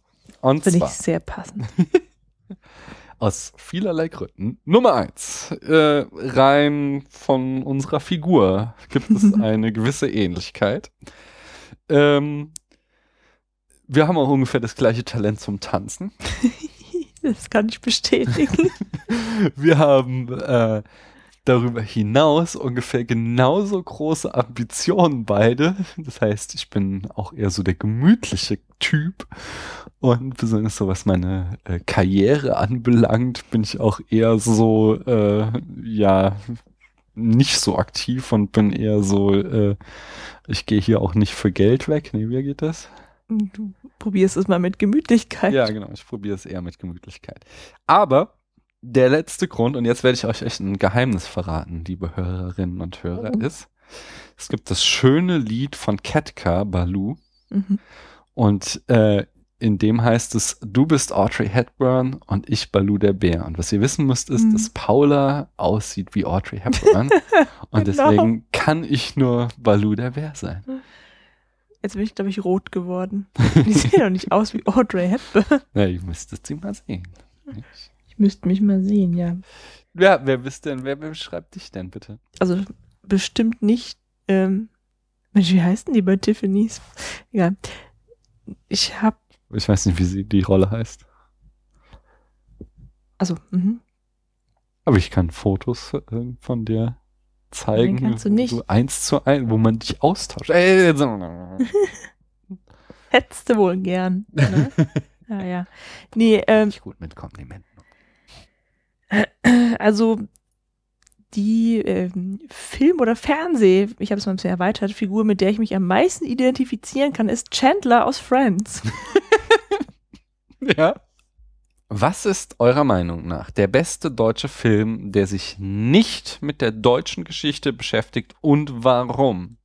Und Finde ich sehr passend. aus vielerlei Gründen. Nummer eins, äh, rein von unserer Figur gibt es eine gewisse Ähnlichkeit. Ähm, wir haben auch ungefähr das gleiche Talent zum Tanzen. Das kann ich bestätigen. Wir haben äh, darüber hinaus ungefähr genauso große Ambitionen beide. Das heißt, ich bin auch eher so der gemütliche Typ. Und besonders so was meine äh, Karriere anbelangt, bin ich auch eher so, äh, ja, nicht so aktiv und bin eher so, äh, ich gehe hier auch nicht für Geld weg. Nee, wie geht das? Du probierst es mal mit Gemütlichkeit. Ja, genau, ich probiere es eher mit Gemütlichkeit. Aber der letzte Grund, und jetzt werde ich euch echt ein Geheimnis verraten, liebe Hörerinnen und Hörer, Oh. ist, es gibt das schöne Lied von Ketka Baloo Mhm. und äh, in dem heißt es, du bist Audrey Hepburn und ich Baloo der Bär. Und was ihr wissen müsst, ist, Mhm. dass Paula aussieht wie Audrey Hepburn und Genau. deswegen kann ich nur Baloo der Bär sein. Jetzt bin ich, glaube ich, rot geworden. Die sehen doch nicht aus wie Audrey Hepburn. Ja, ihr müsstet sie mal sehen. Ich müsste mich mal sehen, ja. Ja, wer bist denn, wer beschreibt dich denn bitte? Also bestimmt nicht. Ähm, Mensch, wie heißt denn die bei Tiffany's? Egal. Ich habe, Ich weiß nicht, wie sie die Rolle heißt. also, mhm. Aber ich kann Fotos äh, von dir zeigen. Nein, kannst du nicht. Du eins zu eins, wo man dich austauscht. Jetzt- hättest du wohl gern. Ne? ja, ja. Nee, ähm, nicht gut mit Komplimenten. also die ähm, Film- oder Fernseh, ich habe es mal ein bisschen erweitert, Figur, mit der ich mich am meisten identifizieren kann, ist Chandler aus Friends. Ja. Was ist eurer Meinung nach der beste deutsche Film, der sich nicht mit der deutschen Geschichte beschäftigt und warum?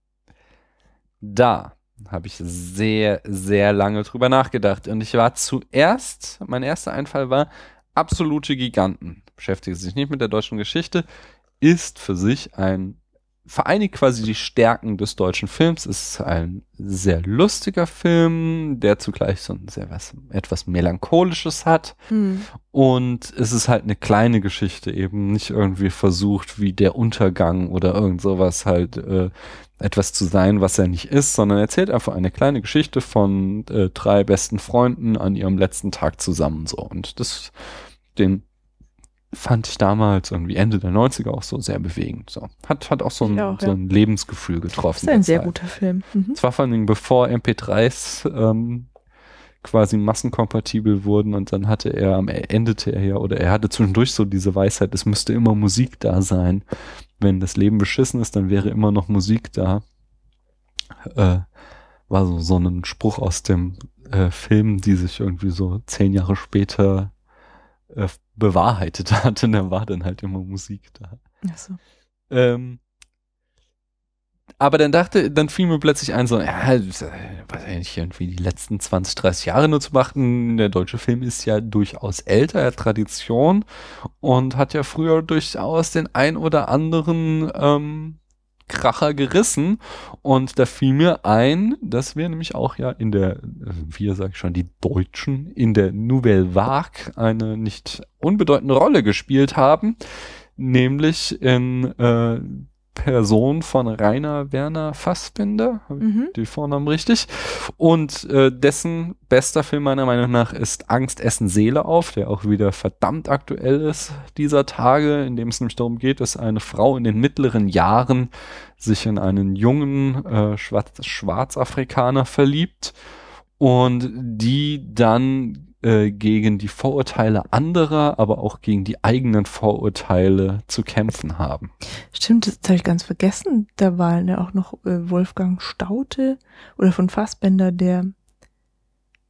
Da habe ich sehr, sehr lange drüber nachgedacht und ich war zuerst, mein erster Einfall war, absolute Giganten. Beschäftigt sich nicht mit der deutschen Geschichte, ist für sich ein, vereinigt quasi die Stärken des deutschen Films, ist ein sehr lustiger Film, der zugleich so ein sehr was, etwas Melancholisches hat. Hm. Und es ist halt eine kleine Geschichte, eben nicht irgendwie versucht, wie der Untergang oder irgend sowas halt äh, etwas zu sein, was er nicht ist, sondern erzählt einfach eine kleine Geschichte von äh, drei besten Freunden an ihrem letzten Tag zusammen so. Und das, den fand ich damals irgendwie Ende der 90er auch so sehr bewegend. So. Hat, hat auch so ein, auch, so ja. ein Lebensgefühl Das getroffen. ist ein sehr Zeit. guter Film. Mhm. Es war vor allen Dingen bevor MP3s ähm, quasi massenkompatibel wurden und dann hatte er, am endete er ja, oder er hatte zwischendurch so diese Weisheit, es müsste immer Musik da sein. Wenn das Leben beschissen ist, dann wäre immer noch Musik da. Äh, war so, so ein Spruch aus dem äh, Film, die sich irgendwie so zehn Jahre später äh, bewahrheitet hat und da war dann halt immer Musik da. Achso. Ähm, aber dann dachte, dann fiel mir plötzlich ein, so, ja, das, äh, weiß ich nicht, irgendwie die letzten 20, 30 Jahre nur zu machen. Der deutsche Film ist ja durchaus älter, er hat Tradition und hat ja früher durchaus den ein oder anderen ähm, Kracher gerissen. Und da fiel mir ein, dass wir nämlich auch ja in der, wir sag ich schon, die Deutschen in der Nouvelle Vague eine nicht unbedeutende Rolle gespielt haben, nämlich in äh, Person von Rainer Werner Fassbinder, Mhm. die Vornamen richtig, und äh, dessen bester Film meiner Meinung nach ist Angst, Essen, Seele auf, der auch wieder verdammt aktuell ist dieser Tage, in dem es nämlich darum geht, dass eine Frau in den mittleren Jahren sich in einen jungen äh, Schwarz Schwarzafrikaner verliebt und die dann äh, gegen die Vorurteile anderer, aber auch gegen die eigenen Vorurteile zu kämpfen haben. Stimmt, das habe ich ganz vergessen. Da war ja auch noch äh, Wolfgang Staute oder von Fassbender, der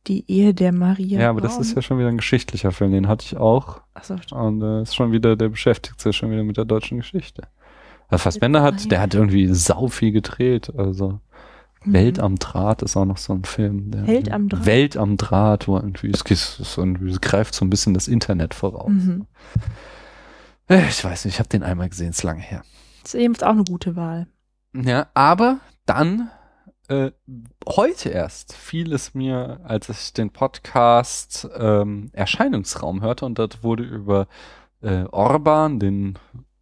die Ehe der Maria. Ja, aber das Braun. ist ja schon wieder ein geschichtlicher Film, den hatte ich auch. Achso, Und äh, ist schon wieder, der beschäftigt sich schon wieder mit der deutschen Geschichte. Also Fassbender hat, der hat irgendwie sau viel gedreht. Also. Welt am Draht ist auch noch so ein Film. Der, Welt am Draht? Welt am Draht, wo irgendwie, es, es, es greift so ein bisschen das Internet voraus. Mhm. Äh, Ich weiß nicht, ich habe den einmal gesehen, ist lange her. Das ist eben auch eine gute Wahl. Ja, aber dann äh, heute erst fiel es mir, als ich den Podcast ähm, Erscheinungsraum hörte und dort wurde über äh, Orban, den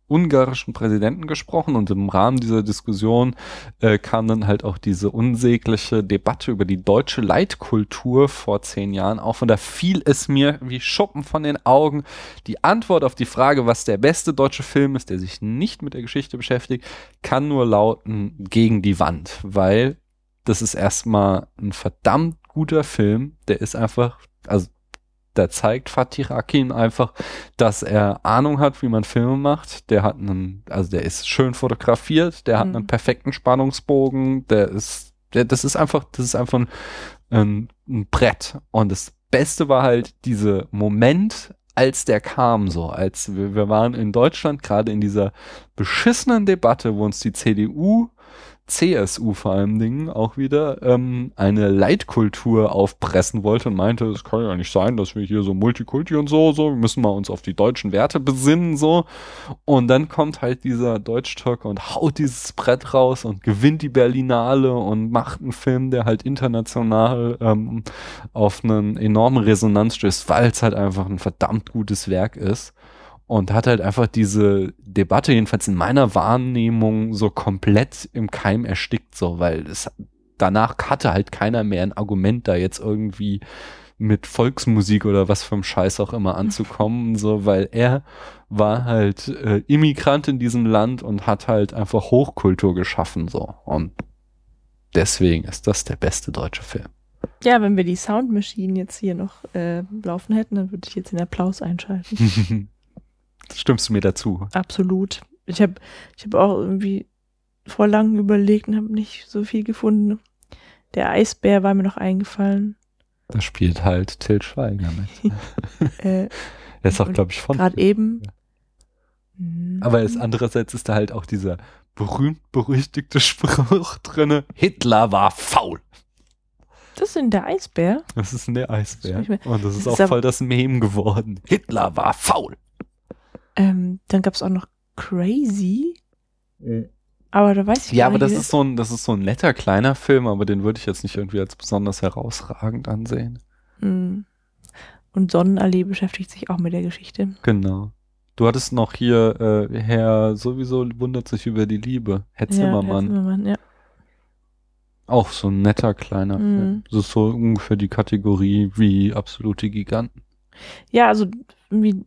ungarischen Präsidenten gesprochen und im Rahmen dieser Diskussion äh, kam dann halt auch diese unsägliche Debatte über die deutsche Leitkultur vor zehn Jahren auf und da fiel es mir wie Schuppen von den Augen. Die Antwort auf die Frage, was der beste deutsche Film ist, der sich nicht mit der Geschichte beschäftigt, kann nur lauten gegen die Wand, weil das ist erstmal ein verdammt guter Film, der ist einfach, also da zeigt Fatih Akin einfach, dass er Ahnung hat, wie man Filme macht. Der hat einen, also der ist schön fotografiert, der hat Mhm. einen perfekten Spannungsbogen, der ist Der- Das ist einfach, das ist einfach ein, ein, ein Brett. Und das Beste war halt dieser Moment, als der kam, so, als wir, wir waren in Deutschland gerade in dieser beschissenen Debatte, wo uns die CDU, CSU vor allem Dingen auch wieder ähm, eine Leitkultur aufpressen wollte und meinte, es kann ja nicht sein, dass wir hier so Multikulti und so, so, wir müssen mal uns auf die deutschen Werte besinnen, so. Und dann kommt halt dieser Deutsch-Türke und haut dieses Brett raus und gewinnt die Berlinale und macht einen Film, der halt international ähm, auf einen enormen Resonanz stößt, weil es halt einfach ein verdammt gutes Werk ist. Und hat halt einfach diese Debatte, jedenfalls in meiner Wahrnehmung, so komplett im Keim erstickt, so, weil es danach hatte halt keiner mehr ein Argument, da jetzt irgendwie mit Volksmusik oder was vom Scheiß auch immer anzukommen, so, weil er war halt äh, Immigrant in diesem Land und hat halt einfach Hochkultur geschaffen, so. Und deswegen ist das der beste deutsche Film. Ja, wenn wir die Sound Machine jetzt hier noch äh, laufen hätten, dann würde ich jetzt den Applaus einschalten. Stimmst du mir dazu? Absolut. Ich habe ich hab auch irgendwie vor langem überlegt und habe nicht so viel gefunden. Der Eisbär war mir noch eingefallen. Da spielt halt Till Schweiger mit. Äh, Der ist auch, glaube ich, von. Gerade eben. Aber es, andererseits ist da halt auch dieser berühmt-berüchtigte Spruch drinne, Hitler war faul. Das ist in der Eisbär. Das ist der Eisbär. Und das ist das auch ist voll das Meme geworden. Hitler war faul. Ähm, dann gab es auch noch Crazy. Aber da weiß ich Ja, gar aber nicht, das ist so ein, das ist so ein netter kleiner Film, aber den würde ich jetzt nicht irgendwie als besonders herausragend ansehen. Hm. Und Sonnenallee beschäftigt sich auch mit der Geschichte. Genau. Du hattest noch hier, äh, Herr sowieso wundert sich über die Liebe. Herr Ja, Zimmermann. Herr Zimmermann, ja. Auch so ein netter kleiner Mhm. Film. Das ist so ungefähr die Kategorie wie absolute Giganten. Ja, also irgendwie,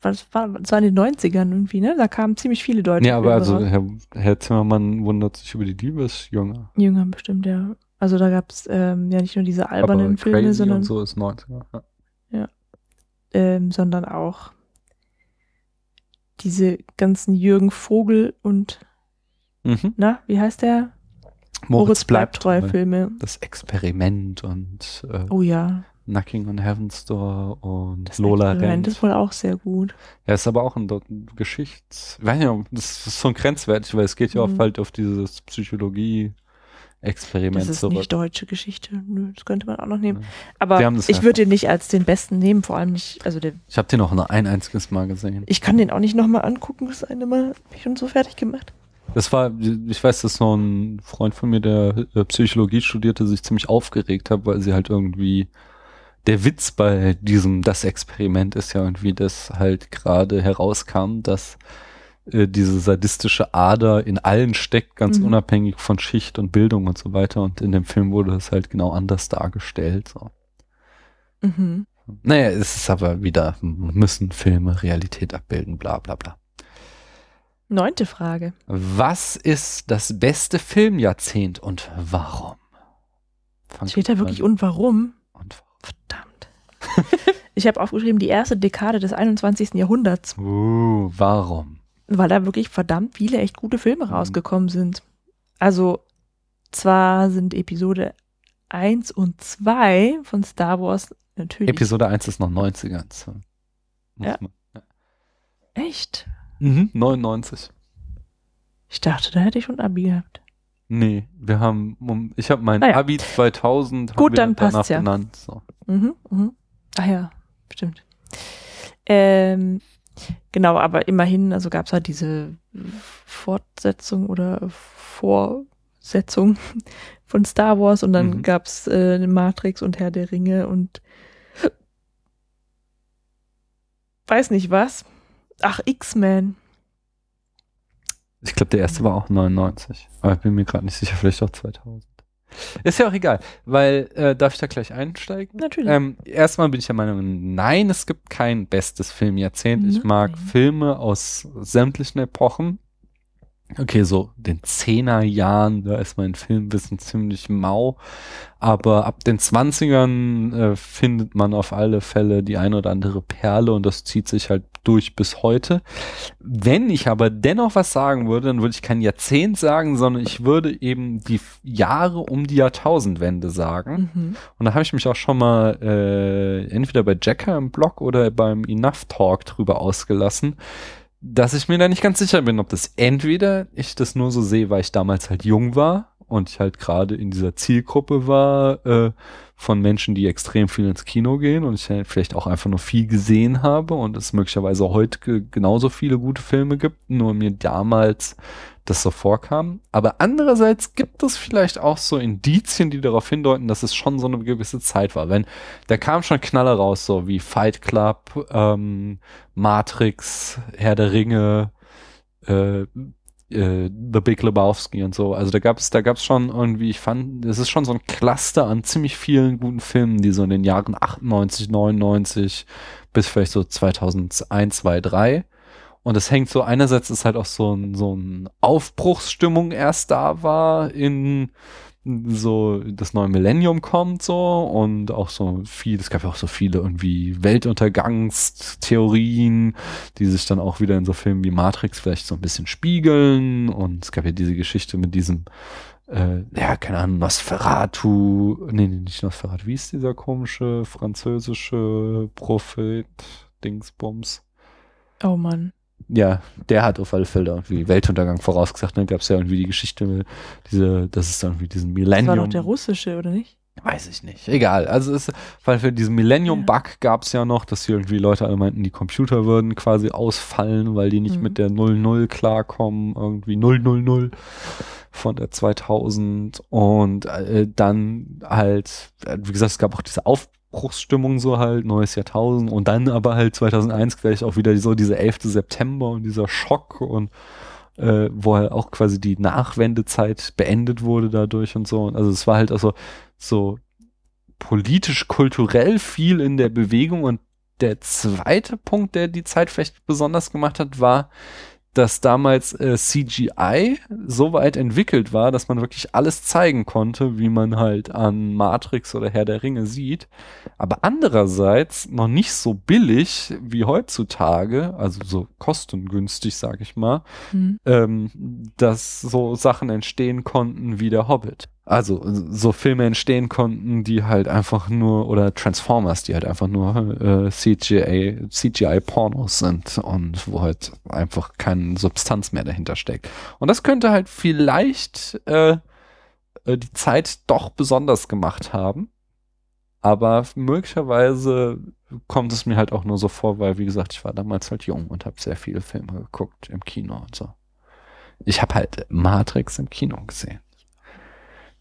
was war, das war in den 90ern irgendwie, ne? Da kamen ziemlich viele deutsche Ja, aber also. Herr, Herr Zimmermann wundert sich über die Liebe, ist jünger. Bestimmt, ja. Also da gab es ähm, ja nicht nur diese albernen aber Filme, Crazy sondern, und so ist 90er. Ja. ähm, sondern auch diese ganzen Jürgen Vogel und, Mhm. na, wie heißt der? Moritz bleibt treu Filme. Das Experiment und äh, Oh ja, Knocking on Heaven's Door und das Lola Experiment Rent. ist wohl auch sehr gut. Er ist aber auch ein, Geschichts... Ich weiß nicht, das ist so ein grenzwertig, weil es geht ja Mhm. auch halt auf dieses Psychologie-Experiment Das ist zurück. nicht deutsche Geschichte. Nö, das könnte man auch noch nehmen. Ja. Aber ich einfach- würde den nicht als den besten nehmen, vor allem nicht, also der, Ich habe den auch nur ein einziges Mal gesehen. ich kann den auch nicht nochmal angucken, das eine Mal hab ich schon so fertig gemacht. Das war, ich weiß, dass so ein Freund von mir, der äh, Psychologie studierte, sich ziemlich aufgeregt hat, weil sie halt irgendwie der Witz bei diesem das Experiment ist ja irgendwie, dass halt gerade herauskam, dass äh, diese sadistische Ader in allen steckt, ganz Mhm. unabhängig von Schicht und Bildung und so weiter. Und in dem Film wurde es halt genau anders dargestellt. So. Mhm. Naja, es ist aber wieder, müssen Filme Realität abbilden, bla bla bla. Neunte Frage. Was ist das beste Filmjahrzehnt und warum? Fang Steht da an. wirklich und warum? Verdammt. ich habe aufgeschrieben, die erste Dekade des 21. Jahrhunderts, uh, warum? weil da wirklich verdammt viele echt gute Filme Mhm. rausgekommen sind. Also, zwar sind Episode 1 und 2 von Star Wars natürlich. Episode 1 ist noch 90er. So. Ja. man- Echt? Mhm, 99. Ich dachte, da hätte ich schon Abi gehabt. Nee, wir haben, ich habe mein Naja. Abi 2000 haben Gut, wir dann danach passt's ja. benannt. So. Mhm, mhm. Ach ja, stimmt. Ähm, genau, aber immerhin, also gab es halt diese Fortsetzung oder Vorsetzung von Star Wars und dann Mhm. gab es äh, Matrix und Herr der Ringe und weiß nicht was. Ach, X-Men. Ich glaube, der erste war auch 99. Aber ich bin mir gerade nicht sicher, vielleicht auch 2000. Ist ja auch egal, weil, äh, darf ich da gleich einsteigen? Natürlich. Ähm, erstmal bin ich der Meinung, nein, es gibt kein bestes Filmjahrzehnt. Ich mag. Filme aus sämtlichen Epochen. Okay, so den Zehnerjahren, da ist mein Filmwissen ziemlich mau, aber ab den Zwanzigern äh, findet man auf alle Fälle die ein oder andere Perle und das zieht sich halt durch bis heute. Wenn ich aber dennoch was sagen würde, dann würde ich kein Jahrzehnt sagen, sondern ich würde eben die Jahre um die Jahrtausendwende sagen. Mhm. Und da habe ich mich auch schon mal äh, entweder bei Jacker im Blog oder beim Enough Talk drüber ausgelassen, dass ich mir da nicht ganz sicher bin, ob das entweder ich das nur so sehe, weil ich damals halt jung war und ich halt gerade in dieser Zielgruppe war äh, von Menschen, die extrem viel ins Kino gehen und ich halt vielleicht auch einfach nur viel gesehen habe und es möglicherweise heute ge- genauso viele gute Filme gibt, nur mir damals das so vorkam. Aber andererseits gibt es vielleicht auch so Indizien, die darauf hindeuten, dass es schon so eine gewisse Zeit war. Wenn da kam schon Knaller raus, so wie Fight Club, ähm, Matrix, Herr der Ringe, äh, äh, The Big Lebowski und so. Also da gab es, da gab es schon irgendwie, ich fand, es ist schon so ein Cluster an ziemlich vielen guten Filmen, die so in den Jahren 98, 99 bis vielleicht so 2001, 2, 3 und es hängt so, einerseits ist halt auch so ein, so ein Aufbruchsstimmung erst da war in so das neue Millennium kommt so und auch so viel, es gab ja auch so viele irgendwie Weltuntergangstheorien, die sich dann auch wieder in so Filmen wie Matrix vielleicht so ein bisschen spiegeln und es gab ja diese Geschichte mit diesem äh, ja, keine Ahnung, Nosferatu, nee, nee, nicht Nosferatu, wie ist dieser komische französische Prophet Dingsbums? Oh Mann. Ja, der hat auf alle Fälle irgendwie Weltuntergang vorausgesagt. Dann gab es ja irgendwie die Geschichte, diese, das ist dann irgendwie diesen Das war Millennium. doch der russische, oder nicht? Weiß ich nicht. Egal. Also es, weil für diesen Millennium-Bug gab es ja noch, dass hier irgendwie Leute alle meinten, die Computer würden quasi ausfallen, weil die nicht Mhm. mit der 00 klarkommen, irgendwie 000 von der 2000 und äh, dann halt, äh, wie gesagt, es gab auch diese Aufbruchsstimmung so halt, neues Jahrtausend und dann aber halt 2001 gleich auch wieder so diese 11. September und dieser Schock und äh, wo halt auch quasi die Nachwendezeit beendet wurde dadurch und so. Und also es war halt also so politisch-kulturell viel in der Bewegung und der zweite Punkt, der die Zeit vielleicht besonders gemacht hat, war, dass damals äh, CGI so weit entwickelt war, dass man wirklich alles zeigen konnte, wie man halt an Matrix oder Herr der Ringe sieht. Aber andererseits noch nicht so billig wie heutzutage, also so kostengünstig, sag ich mal, Hm. ähm, dass so Sachen entstehen konnten wie der Hobbit. Also so Filme entstehen konnten, die halt einfach nur, oder Transformers, die halt einfach nur äh, CGI, CGI-Pornos sind und wo halt einfach keine Substanz mehr dahinter steckt. Und das könnte halt vielleicht äh, äh, die Zeit doch besonders gemacht haben. Aber möglicherweise kommt es mir halt auch nur so vor, weil, wie gesagt, ich war damals halt jung und habe sehr viele Filme geguckt im Kino und so. Ich habe halt Matrix im Kino gesehen.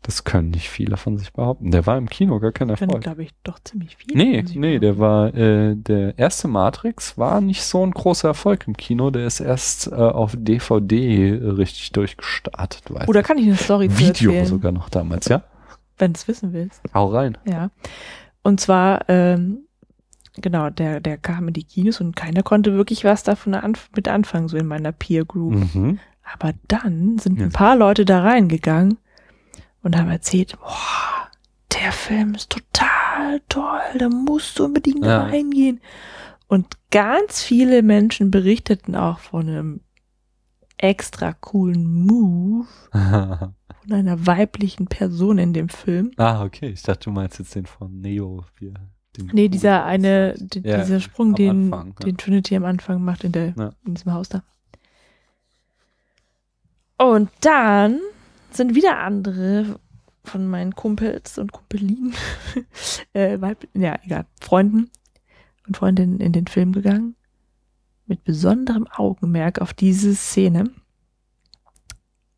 Das können nicht viele von sich behaupten. Der war im Kino gar kein Können, Erfolg. glaube ich, doch ziemlich viel. Nee, nee, der war, äh, der erste Matrix war nicht so ein großer Erfolg im Kino. Der ist erst äh, auf DVD richtig durchgestartet. Weiß Oder ich. kann ich eine Story zu Video erzählen, sogar noch damals, ja? wenn du es wissen willst? Hau rein. Ja. Und zwar, ähm, genau, der, der kam in die Kinos und keiner konnte wirklich was davon anf mit anfangen, so in meiner Peer Group. Mhm. Aber dann sind Ja. ein paar Leute da reingegangen und haben erzählt, boah, der Film ist total toll, da musst du unbedingt Ja. reingehen. Und ganz viele Menschen berichteten auch von einem extra coolen Move von einer weiblichen Person in dem Film. ah, okay. Ich dachte, du meinst jetzt den von Neo. Er den Nee, dieser eine, die, Ja, dieser Sprung, den, Anfang, ja. den Trinity am Anfang macht in, der, Ja. in diesem Haus da. Und dann sind wieder andere von meinen Kumpels und Kumpelinen, äh, ja, egal, Freunden und Freundinnen in den Film gegangen. Mit besonderem Augenmerk auf diese Szene.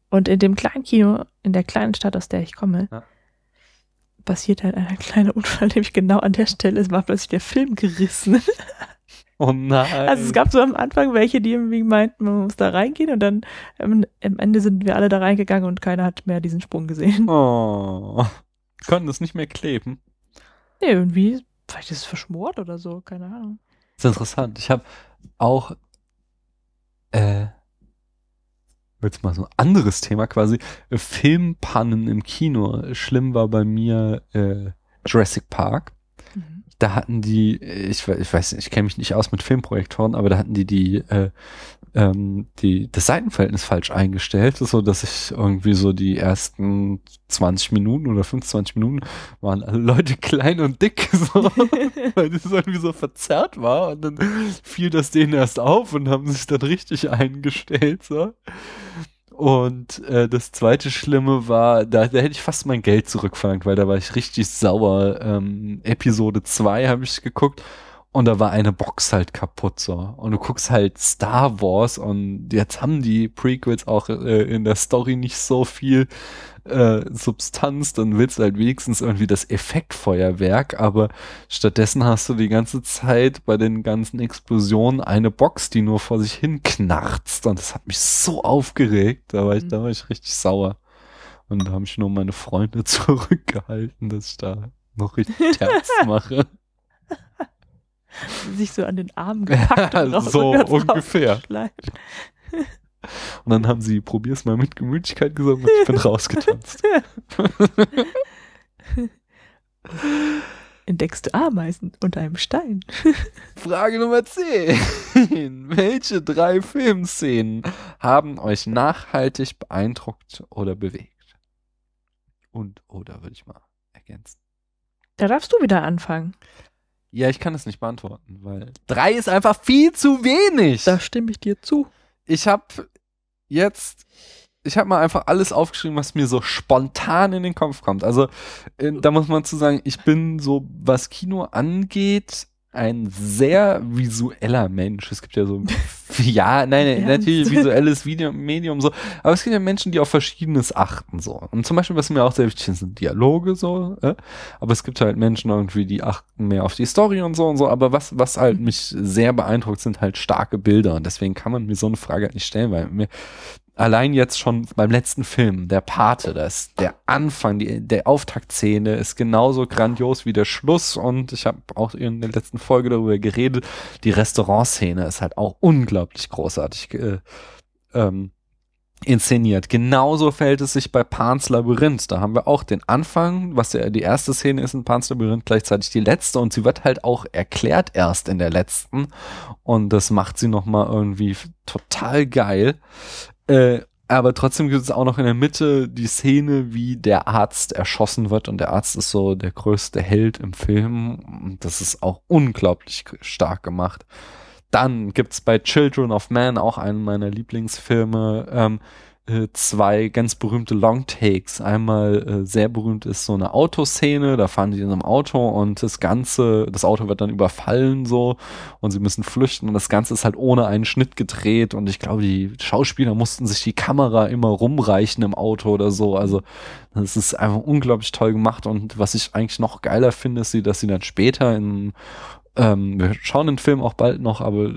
Und in dem kleinen Kino, in der kleinen Stadt, aus der ich komme, Ja. passiert halt ein kleiner Unfall, nämlich genau an der Stelle. Es war plötzlich der Film gerissen. Oh nein. Also es gab so am Anfang welche, die irgendwie meinten, man muss da reingehen und dann am Ende sind wir alle da reingegangen und keiner hat mehr diesen Sprung gesehen. Oh. Konnten es nicht mehr kleben. Nee, irgendwie, vielleicht ist es verschmort oder so, keine Ahnung. Das ist interessant. Ich habe auch äh, jetzt mal so ein anderes Thema quasi, Filmpannen im Kino. Schlimm war bei mir äh, Jurassic Park. Da hatten die, ich, we- ich weiß nicht, ich kenne mich nicht aus mit Filmprojektoren, aber da hatten die die, äh, ähm, die das Seitenverhältnis falsch eingestellt, so dass ich irgendwie so die ersten 20 Minuten oder 25 Minuten waren alle Leute klein und dick, so, weil das irgendwie so verzerrt war und dann fiel das denen erst auf und haben sich dann richtig eingestellt, so. Und äh, das zweite Schlimme war, da, da hätte ich fast mein Geld zurückverlangt, weil da war ich richtig sauer. Ähm, Episode 2 habe ich geguckt und da war eine Box halt kaputt so. Und du guckst halt Star Wars und jetzt haben die Prequels auch äh, in der Story nicht so viel äh, Substanz, dann willst du halt wenigstens irgendwie das Effektfeuerwerk, aber stattdessen hast du die ganze Zeit bei den ganzen Explosionen eine Box, die nur vor sich hin knarzt und das hat mich so aufgeregt, da war ich, Mhm. da war ich richtig sauer. Und da haben mich nur meine Freunde zurückgehalten, dass ich da noch richtig Terz mache. Sich so an den Arm gepackt und raus, so ungefähr. Und dann haben sie, probier's mal mit Gemütlichkeit gesagt und ich bin rausgetanzt. Entdeckst du Ameisen unter einem Stein? Frage Nummer 10. Welche drei Filmszenen haben euch nachhaltig beeindruckt oder bewegt? Und oder würde ich mal ergänzen. Da darfst du wieder anfangen. Ja, ich kann es nicht beantworten, weil drei ist einfach viel zu wenig. Da stimme ich dir zu. Ich habe jetzt, ich habe mal einfach alles aufgeschrieben, was mir so spontan in den Kopf kommt. Also äh, da muss man zu sagen, ich bin so, was Kino angeht, ein sehr visueller Mensch. Es gibt ja so, ja, nein, natürlich visuelles Video, Medium so, aber es gibt ja Menschen, die auf Verschiedenes achten so. Und zum Beispiel, was mir auch sehr wichtig ist, sind Dialoge so, äh? aber es gibt halt Menschen irgendwie, die achten mehr auf die Story und so und so, aber was, was halt mich sehr beeindruckt, sind halt starke Bilder und deswegen kann man mir so eine Frage halt nicht stellen, weil mir allein jetzt schon beim letzten Film, der Pate, das der Anfang, die, der Auftaktszene ist genauso grandios wie der Schluss und ich habe auch in der letzten Folge darüber geredet, die Restaurantszene ist halt auch unglaublich großartig äh, ähm, inszeniert. Genauso verhält es sich bei Pans Labyrinth. Da haben wir auch den Anfang, was ja die erste Szene ist in Pans Labyrinth, gleichzeitig die letzte und sie wird halt auch erklärt erst in der letzten und das macht sie nochmal irgendwie total geil. Äh, aber trotzdem gibt es auch noch in der Mitte die Szene, wie der Arzt erschossen wird. Und der Arzt ist so der größte Held im Film. Und das ist auch unglaublich stark gemacht. Dann gibt's bei Children of Man auch einen meiner Lieblingsfilme. Ähm, äh, zwei ganz berühmte Longtakes. Einmal äh, sehr berühmt ist so eine Autoszene, da fahren die in einem Auto und das Ganze, das Auto wird dann überfallen so und sie müssen flüchten und das Ganze ist halt ohne einen Schnitt gedreht und ich glaube, die Schauspieler mussten sich die Kamera immer rumreichen im Auto oder so. Also das ist einfach unglaublich toll gemacht und was ich eigentlich noch geiler finde, ist, dass sie dann später in ähm, wir schauen den Film auch bald noch, aber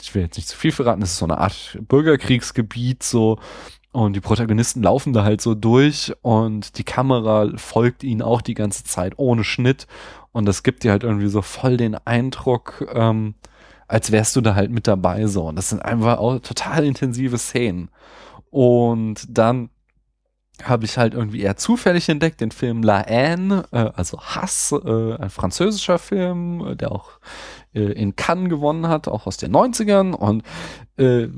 ich will jetzt nicht zu viel verraten. Es ist so eine Art Bürgerkriegsgebiet so und die Protagonisten laufen da halt so durch und die Kamera folgt ihnen auch die ganze Zeit ohne Schnitt. Und das gibt dir halt irgendwie so voll den Eindruck, ähm, als wärst du da halt mit dabei so. Und das sind einfach auch total intensive Szenen. Und dann habe ich halt irgendwie eher zufällig entdeckt, den Film La Haine, äh, also Hass, äh, ein französischer Film, äh, der auch äh, in Cannes gewonnen hat, auch aus den 90ern und äh,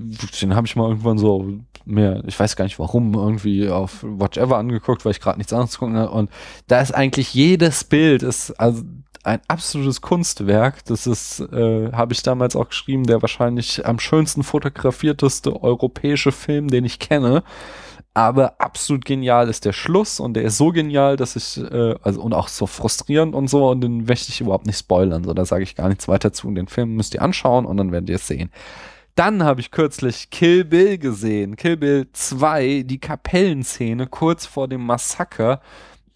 den habe ich mal irgendwann so mehr, ich weiß gar nicht warum, irgendwie auf Watch Ever angeguckt, weil ich gerade nichts anderes gucken hatte und da ist eigentlich jedes Bild ist also ein absolutes Kunstwerk. Das ist, äh, habe ich damals auch geschrieben, der wahrscheinlich am schönsten fotografierteste europäische Film, den ich kenne aber absolut genial ist der Schluss und der ist so genial, dass ich, äh, also und auch so frustrierend und so und den möchte ich überhaupt nicht spoilern, so da sage ich gar nichts weiter zu. Den Film müsst ihr anschauen und dann werdet ihr es sehen. Dann habe ich kürzlich Kill Bill gesehen. Kill Bill 2, die Kapellenszene kurz vor dem Massaker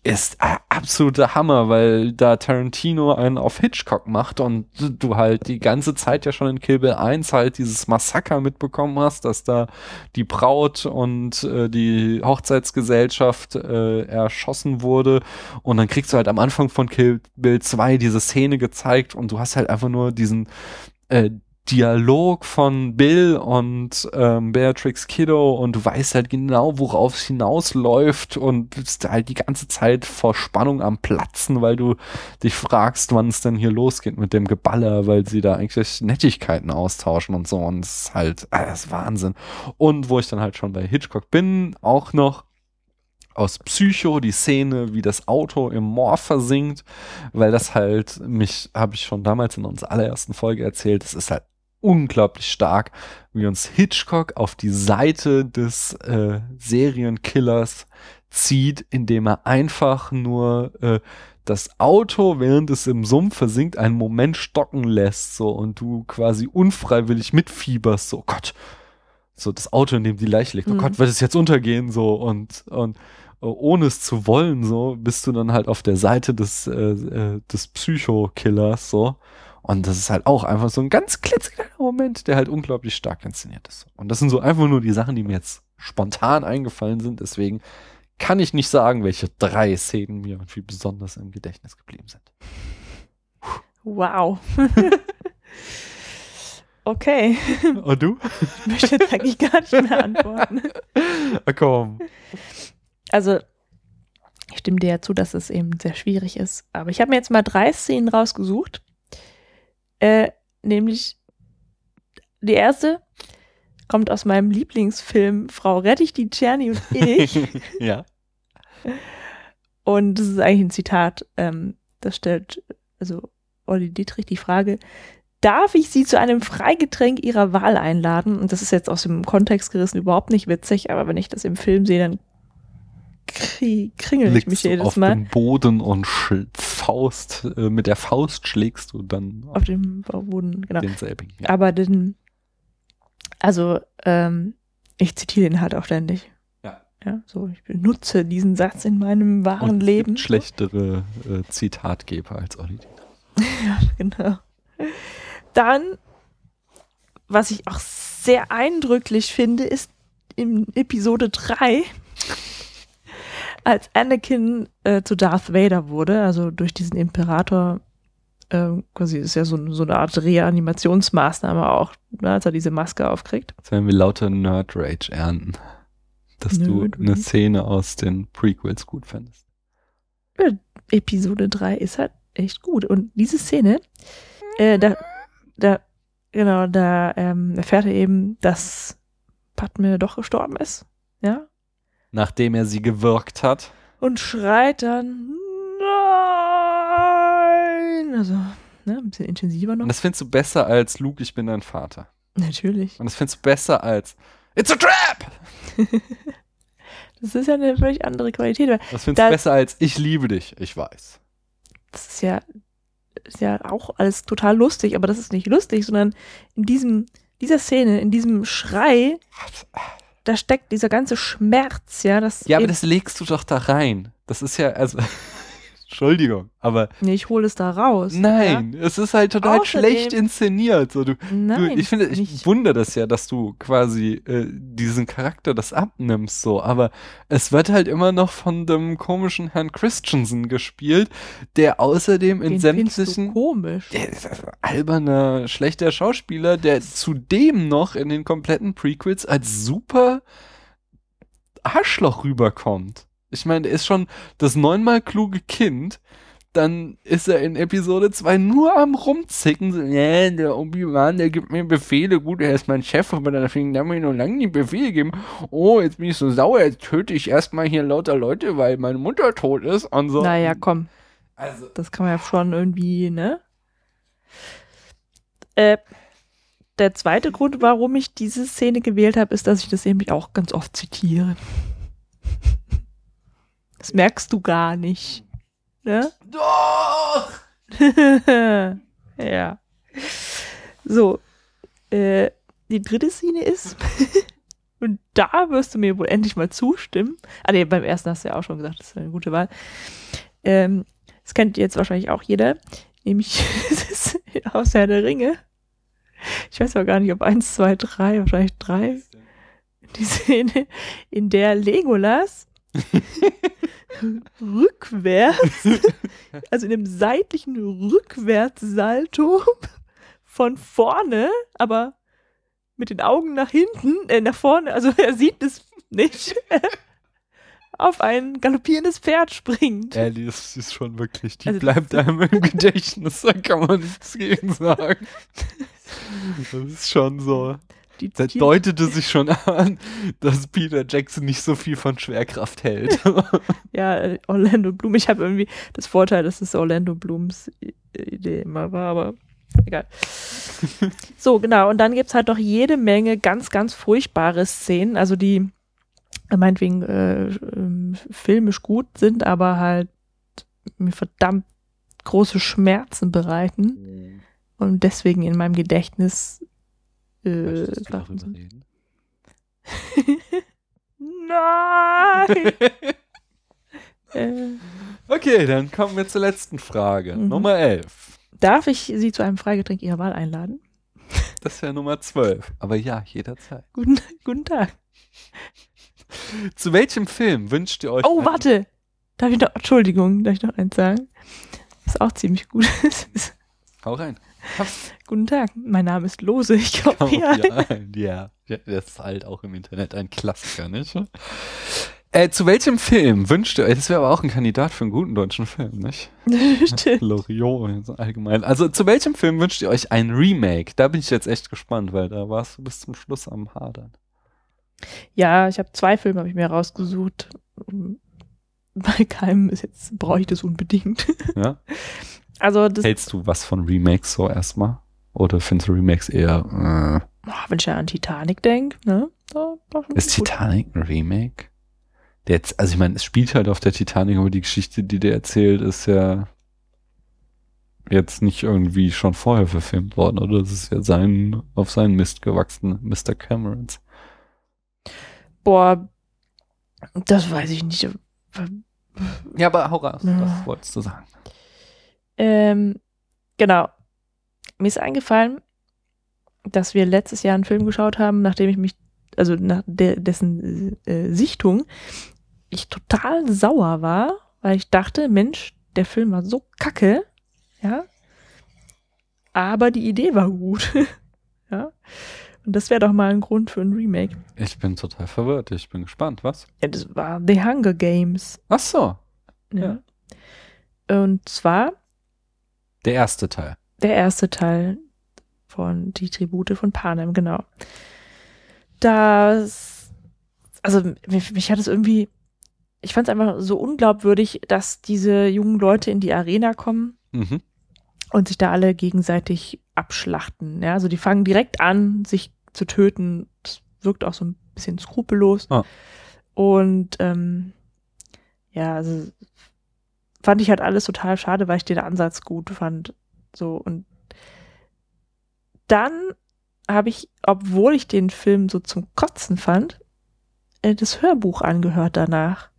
ist äh, absoluter Hammer, weil da Tarantino einen auf Hitchcock macht und du halt die ganze Zeit ja schon in Kill Bill 1 halt dieses Massaker mitbekommen hast, dass da die Braut und äh, die Hochzeitsgesellschaft äh, erschossen wurde und dann kriegst du halt am Anfang von Kill Bill 2 diese Szene gezeigt und du hast halt einfach nur diesen äh, Dialog von Bill und ähm, Beatrix Kiddo und du weißt halt genau, worauf es hinausläuft und bist halt die ganze Zeit vor Spannung am Platzen, weil du dich fragst, wann es denn hier losgeht mit dem Geballer, weil sie da eigentlich Nettigkeiten austauschen und so und es ist halt, äh, das ist Wahnsinn. Und wo ich dann halt schon bei Hitchcock bin, auch noch aus Psycho, die Szene, wie das Auto im Moor versinkt, weil das halt mich, habe ich schon damals in unserer allerersten Folge erzählt, es ist halt unglaublich stark, wie uns Hitchcock auf die Seite des äh, Serienkillers zieht, indem er einfach nur äh, das Auto, während es im Sumpf versinkt, einen Moment stocken lässt, so und du quasi unfreiwillig mitfieberst, so oh Gott, so das Auto, in dem die Leiche liegt, oh Mhm. Gott, wird es jetzt untergehen, so und und ohne es zu wollen, so bist du dann halt auf der Seite des äh, äh, des Psycho-Killers, so und das ist halt auch einfach so ein ganz klitzekleiner Moment, der halt unglaublich stark inszeniert ist. Und das sind so einfach nur die Sachen, die mir jetzt spontan eingefallen sind. Deswegen kann ich nicht sagen, welche drei Szenen mir irgendwie besonders im Gedächtnis geblieben sind. Wow. okay, Und du? ich möchte jetzt eigentlich gar nicht mehr antworten. Komm. Also, ich stimme dir ja zu, dass es eben sehr schwierig ist. Aber ich habe mir jetzt mal drei Szenen rausgesucht. Äh, nämlich die erste kommt aus meinem Lieblingsfilm Frau Rettich, die Czerny und ich. ja. Und das ist eigentlich ein Zitat. Ähm, das stellt also Olli Dietrich die Frage, darf ich Sie zu einem Freigetränk Ihrer Wahl einladen? Und das ist jetzt aus dem Kontext gerissen überhaupt nicht witzig, aber wenn ich das im Film sehe, dann kringel ich mich jedes auf Mal. dem Boden und Faust, äh, mit der Faust schlägst du dann Auf dem Boden, genau. denselbigen. Ja. Aber den, also, ähm, ich zitiere den halt auch ständig. Ja. Ja, so, ich benutze diesen Satz in meinem wahren Und Leben. schlechtere äh, Zitatgeber als Olli. Ja, genau. Dann, was ich auch sehr eindrücklich finde, ist in Episode 3, als Anakin äh, zu Darth Vader wurde, also durch diesen Imperator, äh, quasi ist ja so, so eine Art Reanimationsmaßnahme auch, ne, als er diese Maske aufkriegt. Jetzt werden wir lauter Nerd Rage ernten. Dass du Nerd eine Rage. Szene aus den Prequels gut fandest. Episode 3 ist halt echt gut. Und diese Szene, äh, da, da, genau, da ähm, erfährt er eben, dass Padme doch gestorben ist. Ja. Nachdem er sie gewirkt hat. Und schreit dann, nein! Also, ne, ein bisschen intensiver noch. Und das findest du besser als Luke, ich bin dein Vater. Natürlich. Und das findest du besser als It's a trap! Das ist ja eine völlig andere Qualität. Das findest du besser als Ich liebe dich, ich weiß. das ist ja, ist ja auch alles total lustig, aber das ist nicht lustig, sondern in diesem, dieser Szene, in diesem Schrei, da steckt dieser ganze Schmerz, ja, das Ja, aber das legst du doch da rein. Das ist ja, also, Entschuldigung, aber nee, ich hole es da raus. nein, es ist halt total Außerdem- schlecht inszeniert. So, du, Ja? Nein, du, ich finde, nicht. ich wundere das ja, dass du quasi äh, diesen Charakter das abnimmst, so, aber es wird halt immer noch von dem komischen Herrn Christensen gespielt, der außerdem in Den findest du sämtlichen komisch. der ist ein alberner, schlechter Schauspieler, der zudem noch in den kompletten Prequels als super Arschloch rüberkommt. Ich meine, der ist schon das neunmal kluge Kind. Dann ist er in Episode 2 nur am rumzicken. So, ja, der Obi-Wan, der gibt mir Befehle. Gut, er ist mein Chef, aber deswegen darf mir noch lange die Befehle geben. Oh, jetzt bin ich so sauer. Jetzt töte ich erstmal hier lauter Leute, weil meine Mutter tot ist. Und so. Naja, komm, Also, das kann man ja schon irgendwie, ne? Äh, der zweite Grund, warum ich diese Szene gewählt habe, ist, dass ich das eben auch ganz oft zitiere. Das merkst du gar nicht. Ne? doch! ja. So. Äh, die dritte Szene ist, und da wirst du mir wohl endlich mal zustimmen. Ah, nee, beim ersten hast du ja auch schon gesagt, das ist eine gute Wahl. Ähm, das kennt jetzt wahrscheinlich auch jeder, nämlich aus Herr der Ringe. Ich weiß aber gar nicht, ob eins, zwei, drei, wahrscheinlich drei. Die Szene, in der Legolas rückwärts, also in dem seitlichen Rückwärtssalto von vorne, aber mit den Augen nach hinten, äh, nach vorne, also er sieht es nicht, auf ein galoppierendes Pferd springt. Ellie ist, ist schon wirklich, die Also- bleibt einem im Gedächtnis, da kann man nichts gegen sagen. Das ist schon so. Die, Da deutete sich schon an, dass Peter Jackson nicht so viel von Schwerkraft hält. ja, Orlando Bloom. Ich habe irgendwie das Vorteil, dass es Orlando Blooms Idee immer war, aber egal. so, genau. Und dann gibt's halt noch jede Menge ganz, ganz furchtbare Szenen, also die meinetwegen äh, ähm, filmisch gut sind, aber halt mir verdammt große Schmerzen bereiten und deswegen in meinem Gedächtnis äh, Möchtest du wachen darüber reden? Nein! äh, Okay, dann kommen wir zur letzten Frage. Mhm. Nummer 11. darf ich Sie zu einem Freigetränk Ihrer Wahl einladen? Das wäre Nummer 12. Aber ja, jederzeit. Guten, guten Tag. Zu welchem Film wünscht ihr euch? Oh, warte. Darf ich noch, Entschuldigung, darf ich noch eins sagen? Was auch ziemlich gut ist. Hau rein. Guten Tag, mein Name ist Lose. Ich glaube, Hau ja. ja. ein. ja. ja. Das ist halt auch im Internet ein Klassiker, nicht? Äh, zu welchem Film wünscht ihr euch? Das wäre aber auch ein Kandidat für einen guten deutschen Film, nicht? Stimmt. Loriot allgemein. Also zu welchem Film wünscht ihr euch ein Remake? Da bin ich jetzt echt gespannt, weil da warst du bis zum Schluss am Hadern. Ja, ich habe zwei Filme, habe ich mir rausgesucht. Bei keinem ist jetzt, brauche ich das unbedingt. Ja? Also, das, Hältst du was von Remakes so erstmal? Oder findest du Remakes eher, oh, wenn ich ja an Titanic denke, ne? Äh, ist Titanic ein Remake? Der jetzt, also ich meine, es spielt halt auf der Titanic, aber die Geschichte, die der erzählt, ist ja jetzt nicht irgendwie schon vorher verfilmt worden, oder? Das ist ja sein, auf seinen Mist gewachsen, Mr. Camerons. Boah, das weiß ich nicht. Ja, aber hau raus, Ja. was wolltest du sagen? Ähm, genau. Mir ist eingefallen, dass wir letztes Jahr einen Film geschaut haben, nachdem ich mich, also nach de dessen äh, Sichtung, ich total sauer war, weil ich dachte, Mensch, der Film war so kacke, ja. Aber die Idee war gut. ja. Und das wäre doch mal ein Grund für ein Remake. Ich bin total verwirrt, ich bin gespannt, was? Ja, das war The Hunger Games. Ach so, Ja. Und zwar der erste Teil. Der erste Teil von Die Tribute von Panem, genau. Das, also mich, mich hat es irgendwie, ich fand es einfach so unglaubwürdig, dass diese jungen Leute in die Arena kommen Mhm. und sich da alle gegenseitig abschlachten. Ja, also die fangen direkt an, sich zu töten. Das wirkt auch so ein bisschen skrupellos. Ah. Und ähm, ja, also fand ich halt alles total schade, weil ich den Ansatz gut fand. So und dann habe ich, obwohl ich den Film so zum Kotzen fand, äh, das Hörbuch angehört danach.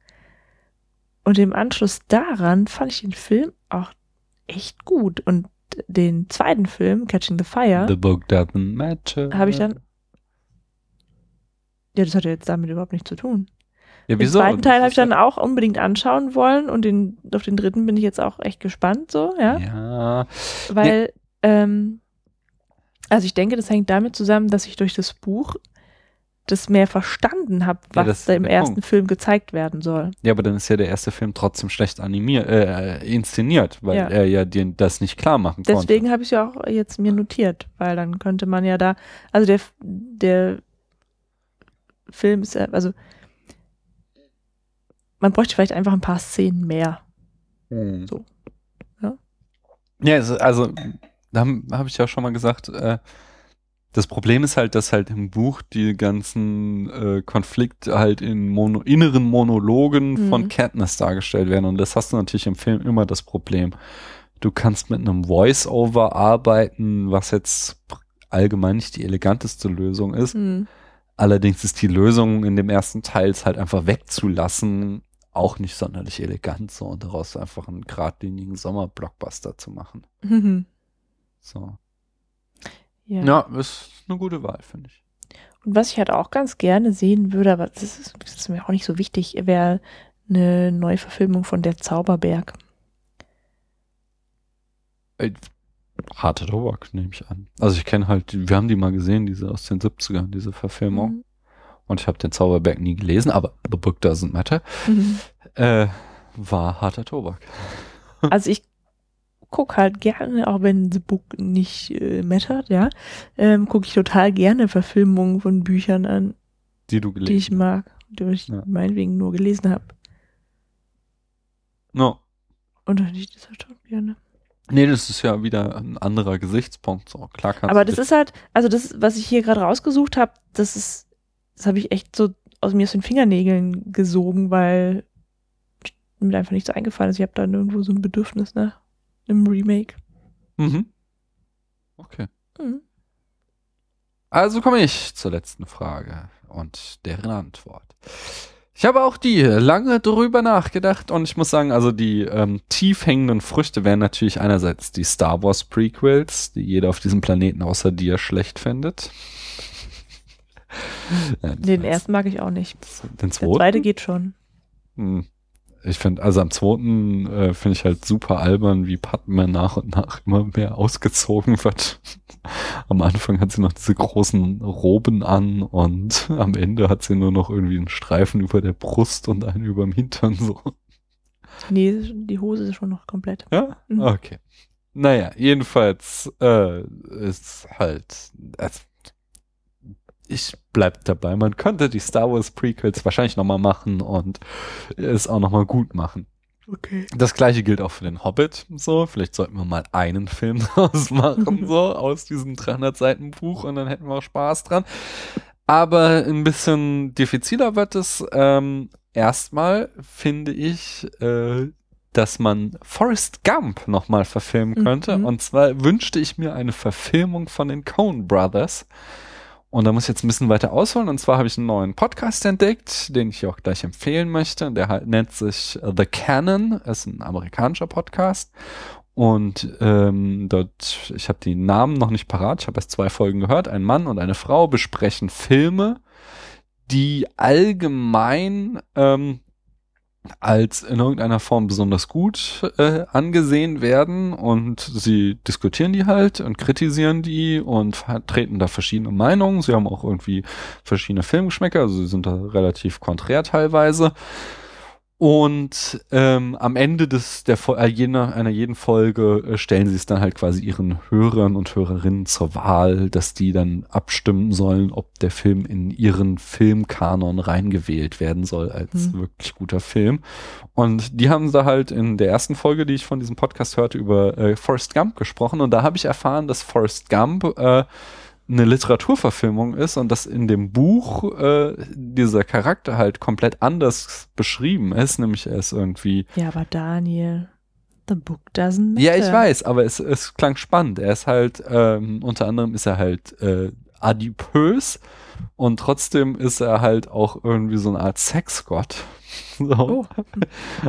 Und im Anschluss daran fand ich den Film auch echt gut. Und den zweiten Film, Catching the Fire, The book doesn't match. habe ich dann. Ja, das hat ja jetzt damit überhaupt nichts zu tun. Ja, Den zweiten Teil habe ich dann auch unbedingt anschauen wollen und den, auf den dritten bin ich jetzt auch echt gespannt, so, ja. Ja, Weil, ähm, also ich denke, das hängt damit zusammen, dass ich durch das Buch das mehr verstanden habe, Ja, was da im ersten Punkt. Film gezeigt werden soll. ja, aber dann ist ja der erste Film trotzdem schlecht animiert, äh, inszeniert, weil Ja. er ja dir das nicht klar machen konnte. Deswegen habe ich es ja auch jetzt mir notiert, weil dann könnte man ja da, also der, der Film ist ja, also man bräuchte vielleicht einfach ein paar Szenen mehr. Mhm. So. Ja. Ja, also, also da habe hab ich ja schon mal gesagt, äh, das Problem ist halt, dass halt im Buch die ganzen äh, Konflikte halt in Mono inneren Monologen Mhm. von Katniss dargestellt werden. Und das hast du natürlich im Film immer das Problem. Du kannst mit einem Voice-Over arbeiten, was jetzt allgemein nicht die eleganteste Lösung ist. Hm. Allerdings ist die Lösung in dem ersten Teil es halt einfach wegzulassen auch nicht sonderlich elegant so und daraus einfach einen geradlinigen Sommer-Blockbuster zu machen. Mhm. So. Ja. Ja, ist eine gute Wahl, finde ich. Und was ich halt auch ganz gerne sehen würde, aber das ist, das ist mir auch nicht so wichtig, wäre eine neue Verfilmung von Der Zauberberg. Äh, Harter Tobak, nehme ich an. Also ich kenne halt, wir haben die mal gesehen, diese aus den 70ern, diese Verfilmung. Mhm. Und ich habe den Zauberberg nie gelesen, aber The Book Doesn't Matter. Mhm. Äh, war harter Tobak. Also ich guck halt gerne, auch wenn The Book nicht äh, mattert, ja, ähm, gucke ich total gerne Verfilmungen von Büchern an, Die du die gelesen ich mag, die ich Ja. meinetwegen nur gelesen habe. No. Und dann nicht das halt schon gerne. Nee, das ist ja wieder ein anderer Gesichtspunkt. So, klar kannst Aber das ist halt, also das, was ich hier gerade rausgesucht habe, das ist, das habe ich echt so aus mir aus den Fingernägeln gesogen, weil mir einfach nicht so eingefallen ist. Ich habe da nirgendwo so ein Bedürfnis nach einem Remake. Mhm. Okay. Mhm. Also komme ich zur letzten Frage und deren Antwort. Ich habe auch die lange drüber nachgedacht und ich muss sagen, also die ähm, tief hängenden Früchte wären natürlich einerseits die Star Wars Prequels, die jeder auf diesem Planeten außer dir schlecht findet. Den ersten mag ich auch nicht. Den Der zweiten? zweite geht schon. Hm. Ich finde, also am zweiten äh, finde ich halt super albern, wie Padme nach und nach immer mehr ausgezogen wird. am Anfang hat sie noch diese großen Roben an und am Ende hat sie nur noch irgendwie einen Streifen über der Brust und einen über dem Hintern so. Nee, die Hose ist schon noch komplett. Ja? Mhm. Okay. Naja, jedenfalls äh, ist halt. Also, ich bleib dabei. Man könnte die Star Wars Prequels wahrscheinlich nochmal machen und es auch nochmal gut machen. Okay. Das gleiche gilt auch für den Hobbit. So, vielleicht sollten wir mal einen Film draus machen, so aus diesem 300 Seiten Buch und dann hätten wir auch Spaß dran. Aber ein bisschen diffiziler wird es. Ähm, erstmal finde ich, äh, dass man Forrest Gump nochmal verfilmen könnte. Mhm. Und zwar wünschte ich mir eine Verfilmung von den Coen Brothers. Und da muss ich jetzt ein bisschen weiter ausholen. Und zwar habe ich einen neuen Podcast entdeckt, den ich auch gleich empfehlen möchte. Der nennt sich The Canon, ist ein amerikanischer Podcast. Und ähm, dort, ich habe die Namen noch nicht parat, ich habe erst zwei Folgen gehört. Ein Mann und eine Frau besprechen Filme, die allgemein ähm, als in irgendeiner Form besonders gut äh, angesehen werden und sie diskutieren die halt und kritisieren die und vertreten da verschiedene Meinungen. Sie haben auch irgendwie verschiedene Filmgeschmäcker, also sie sind da relativ konträr teilweise. Und ähm, am Ende des der äh, jener, einer jeden Folge äh, stellen sie es dann halt quasi ihren Hörern und Hörerinnen zur Wahl, dass die dann abstimmen sollen, ob der Film in ihren Filmkanon reingewählt werden soll als Hm. wirklich guter Film. Und die haben da halt in der ersten Folge, die ich von diesem Podcast hörte, über äh, Forrest Gump gesprochen. Und da habe ich erfahren, dass Forrest Gump äh, eine Literaturverfilmung ist und dass in dem Buch äh, dieser Charakter halt komplett anders beschrieben ist, nämlich er ist irgendwie. Ja, aber Daniel, the book doesn't matter. Ja, ich weiß, aber es, es klang spannend. Er ist halt, ähm, unter anderem ist er halt äh, adipös und trotzdem ist er halt auch irgendwie so eine Art Sexgott. So. Oh.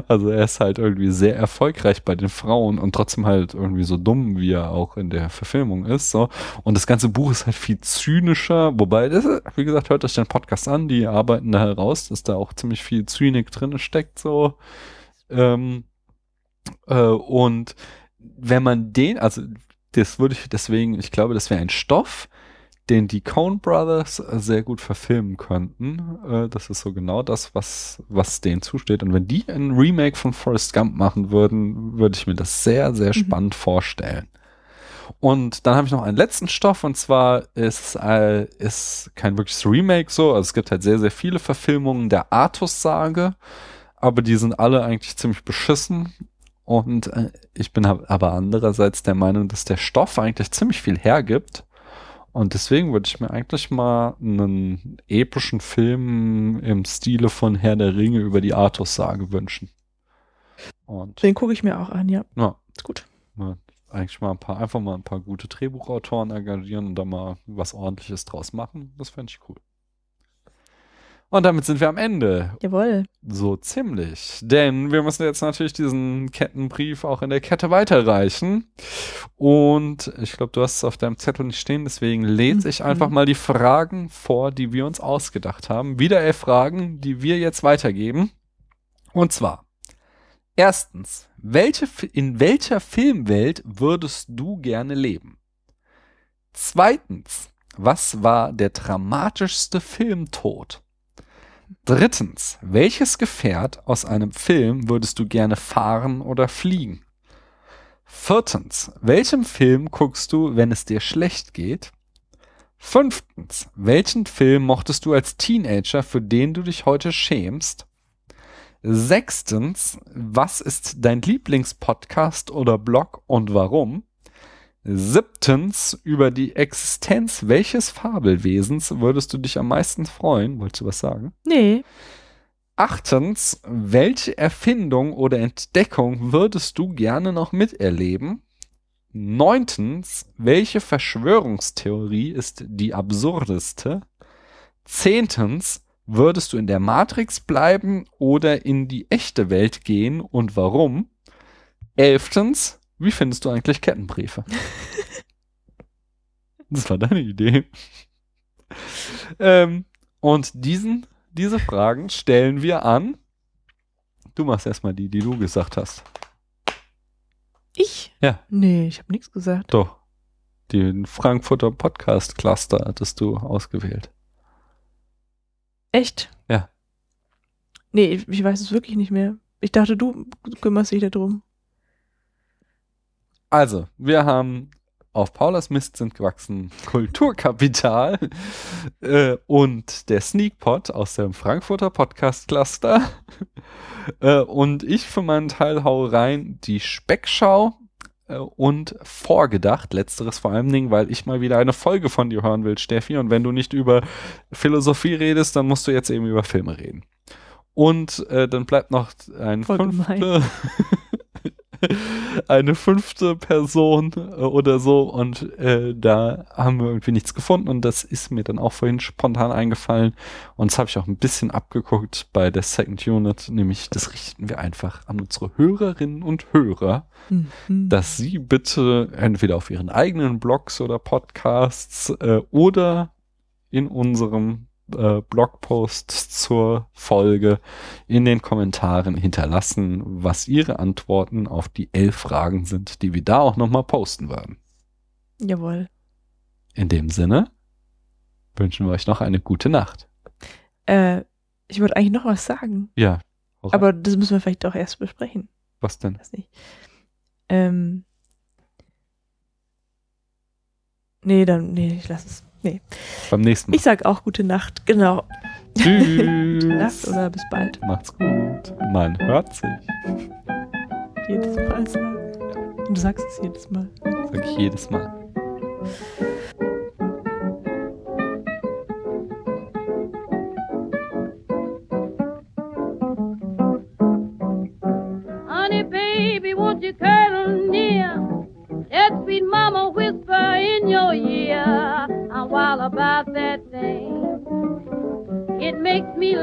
Also er ist halt irgendwie sehr erfolgreich bei den Frauen und trotzdem halt irgendwie so dumm, wie er auch in der Verfilmung ist. So. Und das ganze Buch ist halt viel zynischer, wobei, das, wie gesagt, hört euch den Podcast an, die arbeiten da heraus, dass da auch ziemlich viel Zynik drin steckt. So. Ähm, äh, und wenn man den, also das würde ich deswegen, ich glaube, das wäre ein Stoff, den die Coen Brothers äh, sehr gut verfilmen könnten. Äh, das ist so genau das, was, was denen zusteht. Und wenn die ein Remake von Forrest Gump machen würden, würde ich mir das sehr, sehr Mhm. spannend vorstellen. Und dann habe ich noch einen letzten Stoff und zwar ist äh, ist kein wirkliches Remake so, also es gibt halt sehr sehr viele Verfilmungen der Artus-Sage, aber die sind alle eigentlich ziemlich beschissen und äh, ich bin aber andererseits der Meinung, dass der Stoff eigentlich ziemlich viel hergibt und deswegen würde ich mir eigentlich mal einen epischen Film im Stile von Herr der Ringe über die Artus-Sage wünschen. Und Den gucke ich mir auch an, ja. ja, Ist gut. mal, eigentlich mal ein paar, einfach mal ein paar gute Drehbuchautoren engagieren und da mal was ordentliches draus machen. Das fände ich cool. Und damit sind wir am Ende. Jawohl. So ziemlich. Denn wir müssen jetzt natürlich diesen Kettenbrief auch in der Kette weiterreichen. Und ich glaube, du hast es auf deinem Zettel nicht stehen, deswegen lese ich Mhm. einfach mal die Fragen vor, die wir uns ausgedacht haben. Wieder elf Fragen, die wir jetzt weitergeben. Und zwar, Erstens, welche, in welcher Filmwelt würdest du gerne leben? Zweitens, was war der dramatischste Filmtod? Drittens, welches Gefährt aus einem Film würdest du gerne fahren oder fliegen? Viertens, welchem Film guckst du, wenn es dir schlecht geht? Fünftens, welchen Film mochtest du als Teenager, für den du dich heute schämst? Sechstens, was ist dein Lieblingspodcast oder Blog und warum? Siebtens, über die Existenz welches Fabelwesens würdest du dich am meisten freuen? Wolltest du was sagen? Nee. Achtens, welche Erfindung oder Entdeckung würdest du gerne noch miterleben? Neuntens, welche Verschwörungstheorie ist die absurdeste? Zehntens, würdest du in der Matrix bleiben oder in die echte Welt gehen und warum? Elftens, wie findest du eigentlich Kettenbriefe? das war deine Idee. ähm, und diesen, diese Fragen stellen wir an. Du machst erstmal die, die du gesagt hast. Ich? Ja. Nee, ich habe nichts gesagt. Doch. Den Frankfurter Podcast Cluster hattest du ausgewählt. Echt? Ja. Nee, ich, ich weiß es wirklich nicht mehr. Ich dachte, du kümmerst dich darum. Also, wir haben auf Paulas Mist sind gewachsen Kulturkapital äh, und der Sneakpot aus dem Frankfurter Podcast Cluster. äh, und ich für meinen Teil hau rein die Speckschau äh, und vorgedacht, letzteres vor allen Dingen, weil ich mal wieder eine Folge von dir hören will, Steffi. Und wenn du nicht über Philosophie redest, dann musst du jetzt eben über Filme reden. Und äh, dann bleibt noch ein Voll fünfte, eine fünfte Person äh, oder so. Und äh, da haben wir irgendwie nichts gefunden. Und das ist mir dann auch vorhin spontan eingefallen. Und das habe ich auch ein bisschen abgeguckt bei der Second Unit, nämlich das richten wir einfach an unsere Hörerinnen und Hörer, Mhm. dass sie bitte entweder auf ihren eigenen Blogs oder Podcasts äh, oder in unserem äh, Blogpost zur Folge in den Kommentaren hinterlassen, was ihre Antworten auf die elf Fragen sind, die wir da auch nochmal posten werden. Jawohl. In dem Sinne wünschen wir euch noch eine gute Nacht. Äh, ich wollte eigentlich noch was sagen, Ja. aber das müssen wir vielleicht auch erst besprechen. was denn? Weiß nicht. Ähm. Nee, dann, nee, ich lass es. Nee. Beim nächsten Mal. Ich sag auch gute Nacht, genau. Tschüss. Gute Nacht oder bis bald. Macht's gut. Man hört sich. Jedes Mal sagen. Du sagst es jedes Mal. Sag ich jedes Mal. Honey, baby, won't you cuddle It makes me